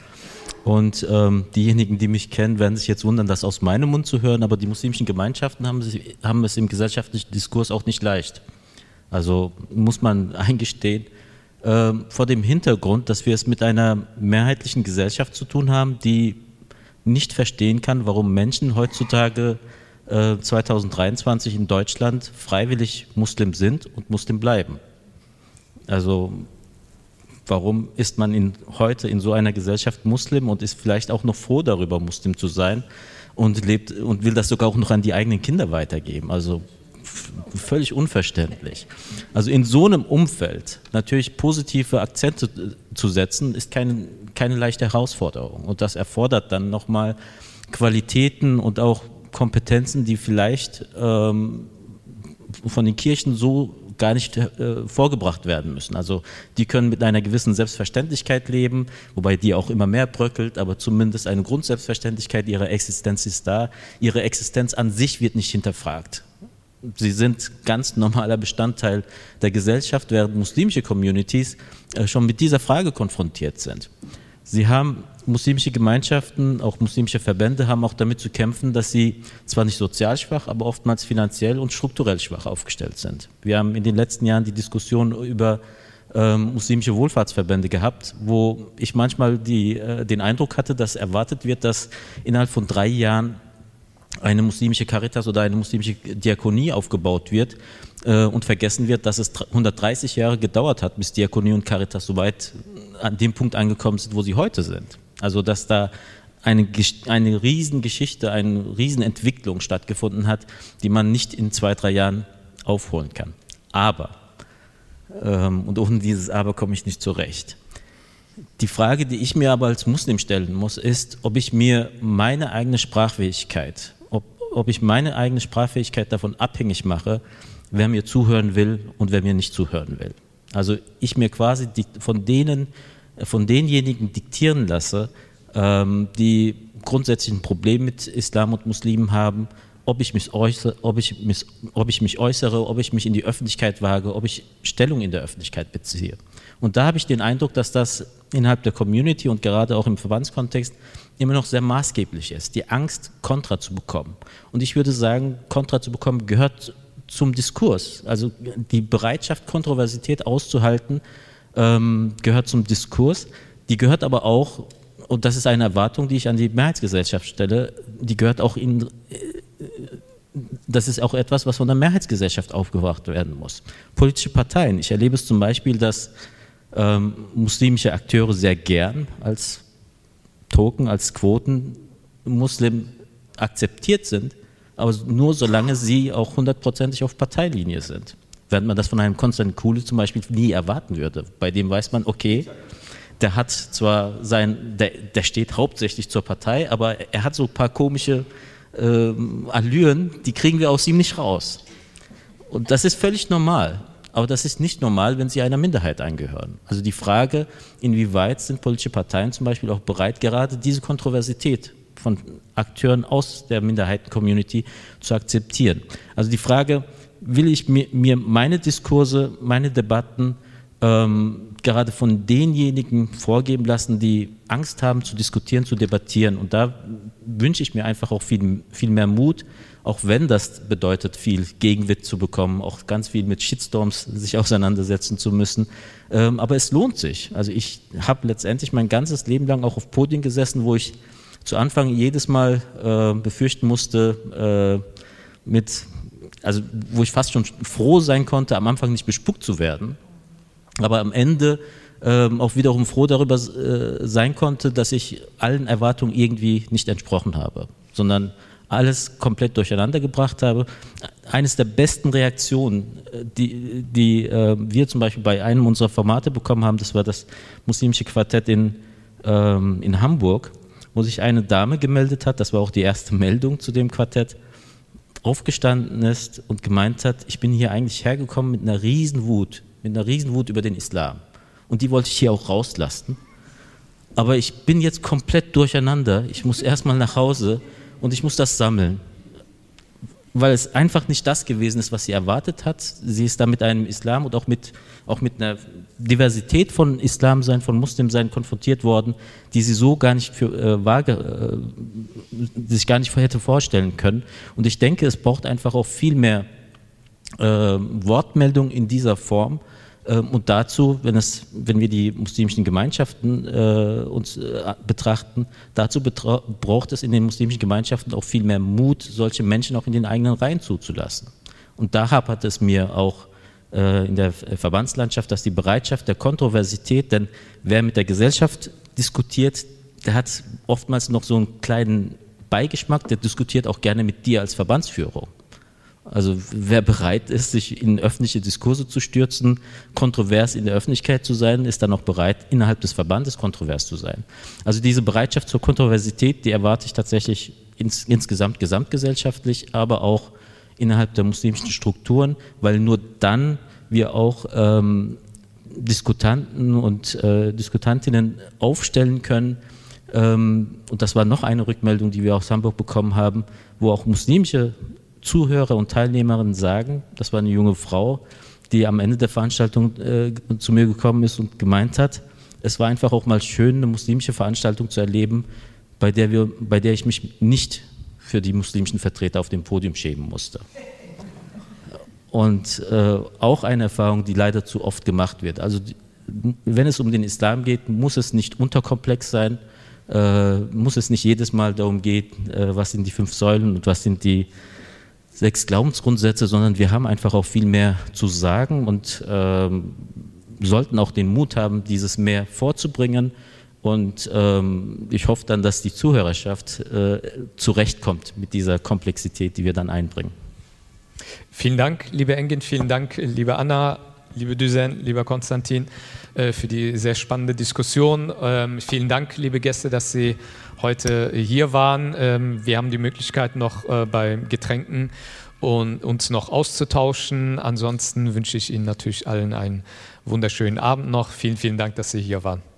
Und ähm, diejenigen, die mich kennen, werden sich jetzt wundern, das aus meinem Mund zu hören, aber die muslimischen Gemeinschaften haben, sich, haben es im gesellschaftlichen Diskurs auch nicht leicht. Also muss man *laughs* eingestehen, äh, vor dem Hintergrund, dass wir es mit einer mehrheitlichen Gesellschaft zu tun haben, die nicht verstehen kann, warum Menschen heutzutage 2023 äh, in Deutschland freiwillig Muslim sind und Muslim bleiben. Also warum ist man in, heute in so einer Gesellschaft Muslim und ist vielleicht auch noch froh darüber, Muslim zu sein und lebt und will das sogar auch noch an die eigenen Kinder weitergeben? Also völlig unverständlich. Also in so einem Umfeld natürlich positive Akzente zu setzen, ist keine, keine leichte Herausforderung. Und das erfordert dann nochmal Qualitäten und auch Kompetenzen, die vielleicht ähm, von den Kirchen so gar nicht äh, vorgebracht werden müssen. Also die können mit einer gewissen Selbstverständlichkeit leben, wobei die auch immer mehr bröckelt, aber zumindest eine Grundselbstverständlichkeit ihrer Existenz ist da. Ihre Existenz an sich wird nicht hinterfragt. Sie sind ganz normaler Bestandteil der Gesellschaft, während muslimische Communities äh, schon mit dieser Frage konfrontiert sind. Sie haben muslimische Gemeinschaften, auch muslimische Verbände haben auch damit zu kämpfen, dass sie zwar nicht sozial schwach, aber oftmals finanziell und strukturell schwach aufgestellt sind. Wir haben in den letzten Jahren die Diskussion über ähm, muslimische Wohlfahrtsverbände gehabt, wo ich manchmal die, äh, den Eindruck hatte, dass erwartet wird, dass innerhalb von drei Jahren eine muslimische Caritas oder eine muslimische Diakonie aufgebaut wird äh, und vergessen wird, dass es 130 Jahre gedauert hat, bis Diakonie und Caritas so weit an dem Punkt angekommen sind, wo sie heute sind. Also dass da eine, eine Riesengeschichte, eine Riesenentwicklung stattgefunden hat, die man nicht in zwei, drei Jahren aufholen kann. Aber, ähm, und ohne dieses Aber komme ich nicht zurecht. Die Frage, die ich mir aber als Muslim stellen muss, ist, ob ich mir meine eigene Sprachfähigkeit, ob, ich meine eigene Sprachfähigkeit davon abhängig mache, wer mir zuhören will und wer mir nicht zuhören will. Also ich mir quasi von denen von denjenigen diktieren lasse, ähm, die grundsätzlich ein Problem mit Islam und Muslimen haben, ob ich, mich äußere, ob, ich mich, ob ich mich äußere, ob ich mich in die Öffentlichkeit wage, ob ich Stellung in der Öffentlichkeit beziehe. Und da habe ich den Eindruck, dass das innerhalb der Community und gerade auch im Verbandskontext immer noch sehr maßgeblich ist, die Angst, Kontra zu bekommen. Und ich würde sagen, Kontra zu bekommen gehört zum Diskurs. Also die Bereitschaft, Kontroversität auszuhalten, ähm, gehört zum Diskurs. Die gehört aber auch, und das ist eine Erwartung, die ich an die Mehrheitsgesellschaft stelle, die gehört auch in, äh, das ist auch etwas, was von der Mehrheitsgesellschaft aufgebracht werden muss. Politische Parteien. Ich erlebe es zum Beispiel, dass ähm, muslimische Akteure sehr gern als Token, als Quoten Muslim akzeptiert sind, aber nur solange sie auch hundertprozentig auf Parteilinie sind während man das von einem Konstantin Kuhle zum Beispiel nie erwarten würde. Bei dem weiß man, okay, der hat zwar sein, der, der steht hauptsächlich zur Partei, aber er hat so ein paar komische äh, Allüren, die kriegen wir aus ihm nicht raus. Und das ist völlig normal. Aber das ist nicht normal, wenn sie einer Minderheit angehören. Also die Frage, inwieweit sind politische Parteien zum Beispiel auch bereit, gerade diese Kontroversität von Akteuren aus der Minderheiten-Community zu akzeptieren. Also die Frage, will ich mir, meine Diskurse, meine Debatten ähm, gerade von denjenigen vorgeben lassen, die Angst haben zu diskutieren, zu debattieren. Und da wünsche ich mir einfach auch viel, viel mehr Mut, auch wenn das bedeutet, viel Gegenwind zu bekommen, auch ganz viel mit Shitstorms sich auseinandersetzen zu müssen. Ähm, aber es lohnt sich. Also ich habe letztendlich mein ganzes Leben lang auch auf Podien gesessen, wo ich zu Anfang jedes Mal äh, befürchten musste, äh, mit also wo ich fast schon froh sein konnte, am Anfang nicht bespuckt zu werden, aber am Ende ähm, auch wiederum froh darüber äh, sein konnte, dass ich allen Erwartungen irgendwie nicht entsprochen habe, sondern alles komplett durcheinander gebracht habe. Eines der besten Reaktionen, äh, die, die äh, wir zum Beispiel bei einem unserer Formate bekommen haben, das war das muslimische Quartett in, ähm, in Hamburg, wo sich eine Dame gemeldet hat, das war auch die erste Meldung zu dem Quartett, aufgestanden ist und gemeint hat, ich bin hier eigentlich hergekommen mit einer Riesenwut, mit einer Riesenwut über den Islam. Und die wollte ich hier auch rauslassen. Aber ich bin jetzt komplett durcheinander. Ich muss erstmal nach Hause und ich muss das sammeln weil es einfach nicht das gewesen ist, was sie erwartet hat. Sie ist da mit einem Islam und auch mit, auch mit einer Diversität von Islam sein, von Muslim sein konfrontiert worden, die sie so gar nicht für äh, vage, äh, sich gar nicht hätte vorstellen können. Und ich denke, es braucht einfach auch viel mehr äh, Wortmeldung in dieser Form, und dazu, wenn, es, wenn wir die muslimischen Gemeinschaften äh, uns äh, betrachten, dazu braucht es in den muslimischen Gemeinschaften auch viel mehr Mut, solche Menschen auch in den eigenen Reihen zuzulassen. Und da hapert es mir auch äh, in der Verbandslandschaft, dass die Bereitschaft der Kontroversität, denn wer mit der Gesellschaft diskutiert, der hat oftmals noch so einen kleinen Beigeschmack, der diskutiert auch gerne mit dir als Verbandsführung. Also wer bereit ist, sich in öffentliche Diskurse zu stürzen, kontrovers in der Öffentlichkeit zu sein, ist dann auch bereit, innerhalb des Verbandes kontrovers zu sein. Also diese Bereitschaft zur Kontroversität, die erwarte ich tatsächlich ins, insgesamt gesamtgesellschaftlich, aber auch innerhalb der muslimischen Strukturen, weil nur dann wir auch ähm, Diskutanten und äh, Diskutantinnen aufstellen können. Ähm, und das war noch eine Rückmeldung, die wir aus Hamburg bekommen haben, wo auch muslimische Zuhörer und Teilnehmerinnen sagen, das war eine junge Frau, die am Ende der Veranstaltung äh, zu mir gekommen ist und gemeint hat, es war einfach auch mal schön, eine muslimische Veranstaltung zu erleben, bei der, wir, bei der ich mich nicht für die muslimischen Vertreter auf dem Podium schämen musste. Und äh, auch eine Erfahrung, die leider zu oft gemacht wird. Also wenn es um den Islam geht, muss es nicht unterkomplex sein, äh, muss es nicht jedes Mal darum gehen, äh, was sind die fünf Säulen und was sind die sechs Glaubensgrundsätze, sondern wir haben einfach auch viel mehr zu sagen und ähm, sollten auch den Mut haben, dieses mehr vorzubringen. Und ähm, ich hoffe dann, dass die Zuhörerschaft äh, zurechtkommt mit dieser Komplexität, die wir dann einbringen. Vielen Dank, liebe Engin, vielen Dank, liebe Anna, liebe Düsen, lieber Konstantin, äh, für die sehr spannende Diskussion. Ähm, vielen Dank, liebe Gäste, dass Sie heute hier waren. Ähm, wir haben die Möglichkeit, noch äh, bei Getränken und uns noch auszutauschen. Ansonsten wünsche ich Ihnen natürlich allen einen wunderschönen Abend noch. Vielen, vielen Dank, dass Sie hier waren.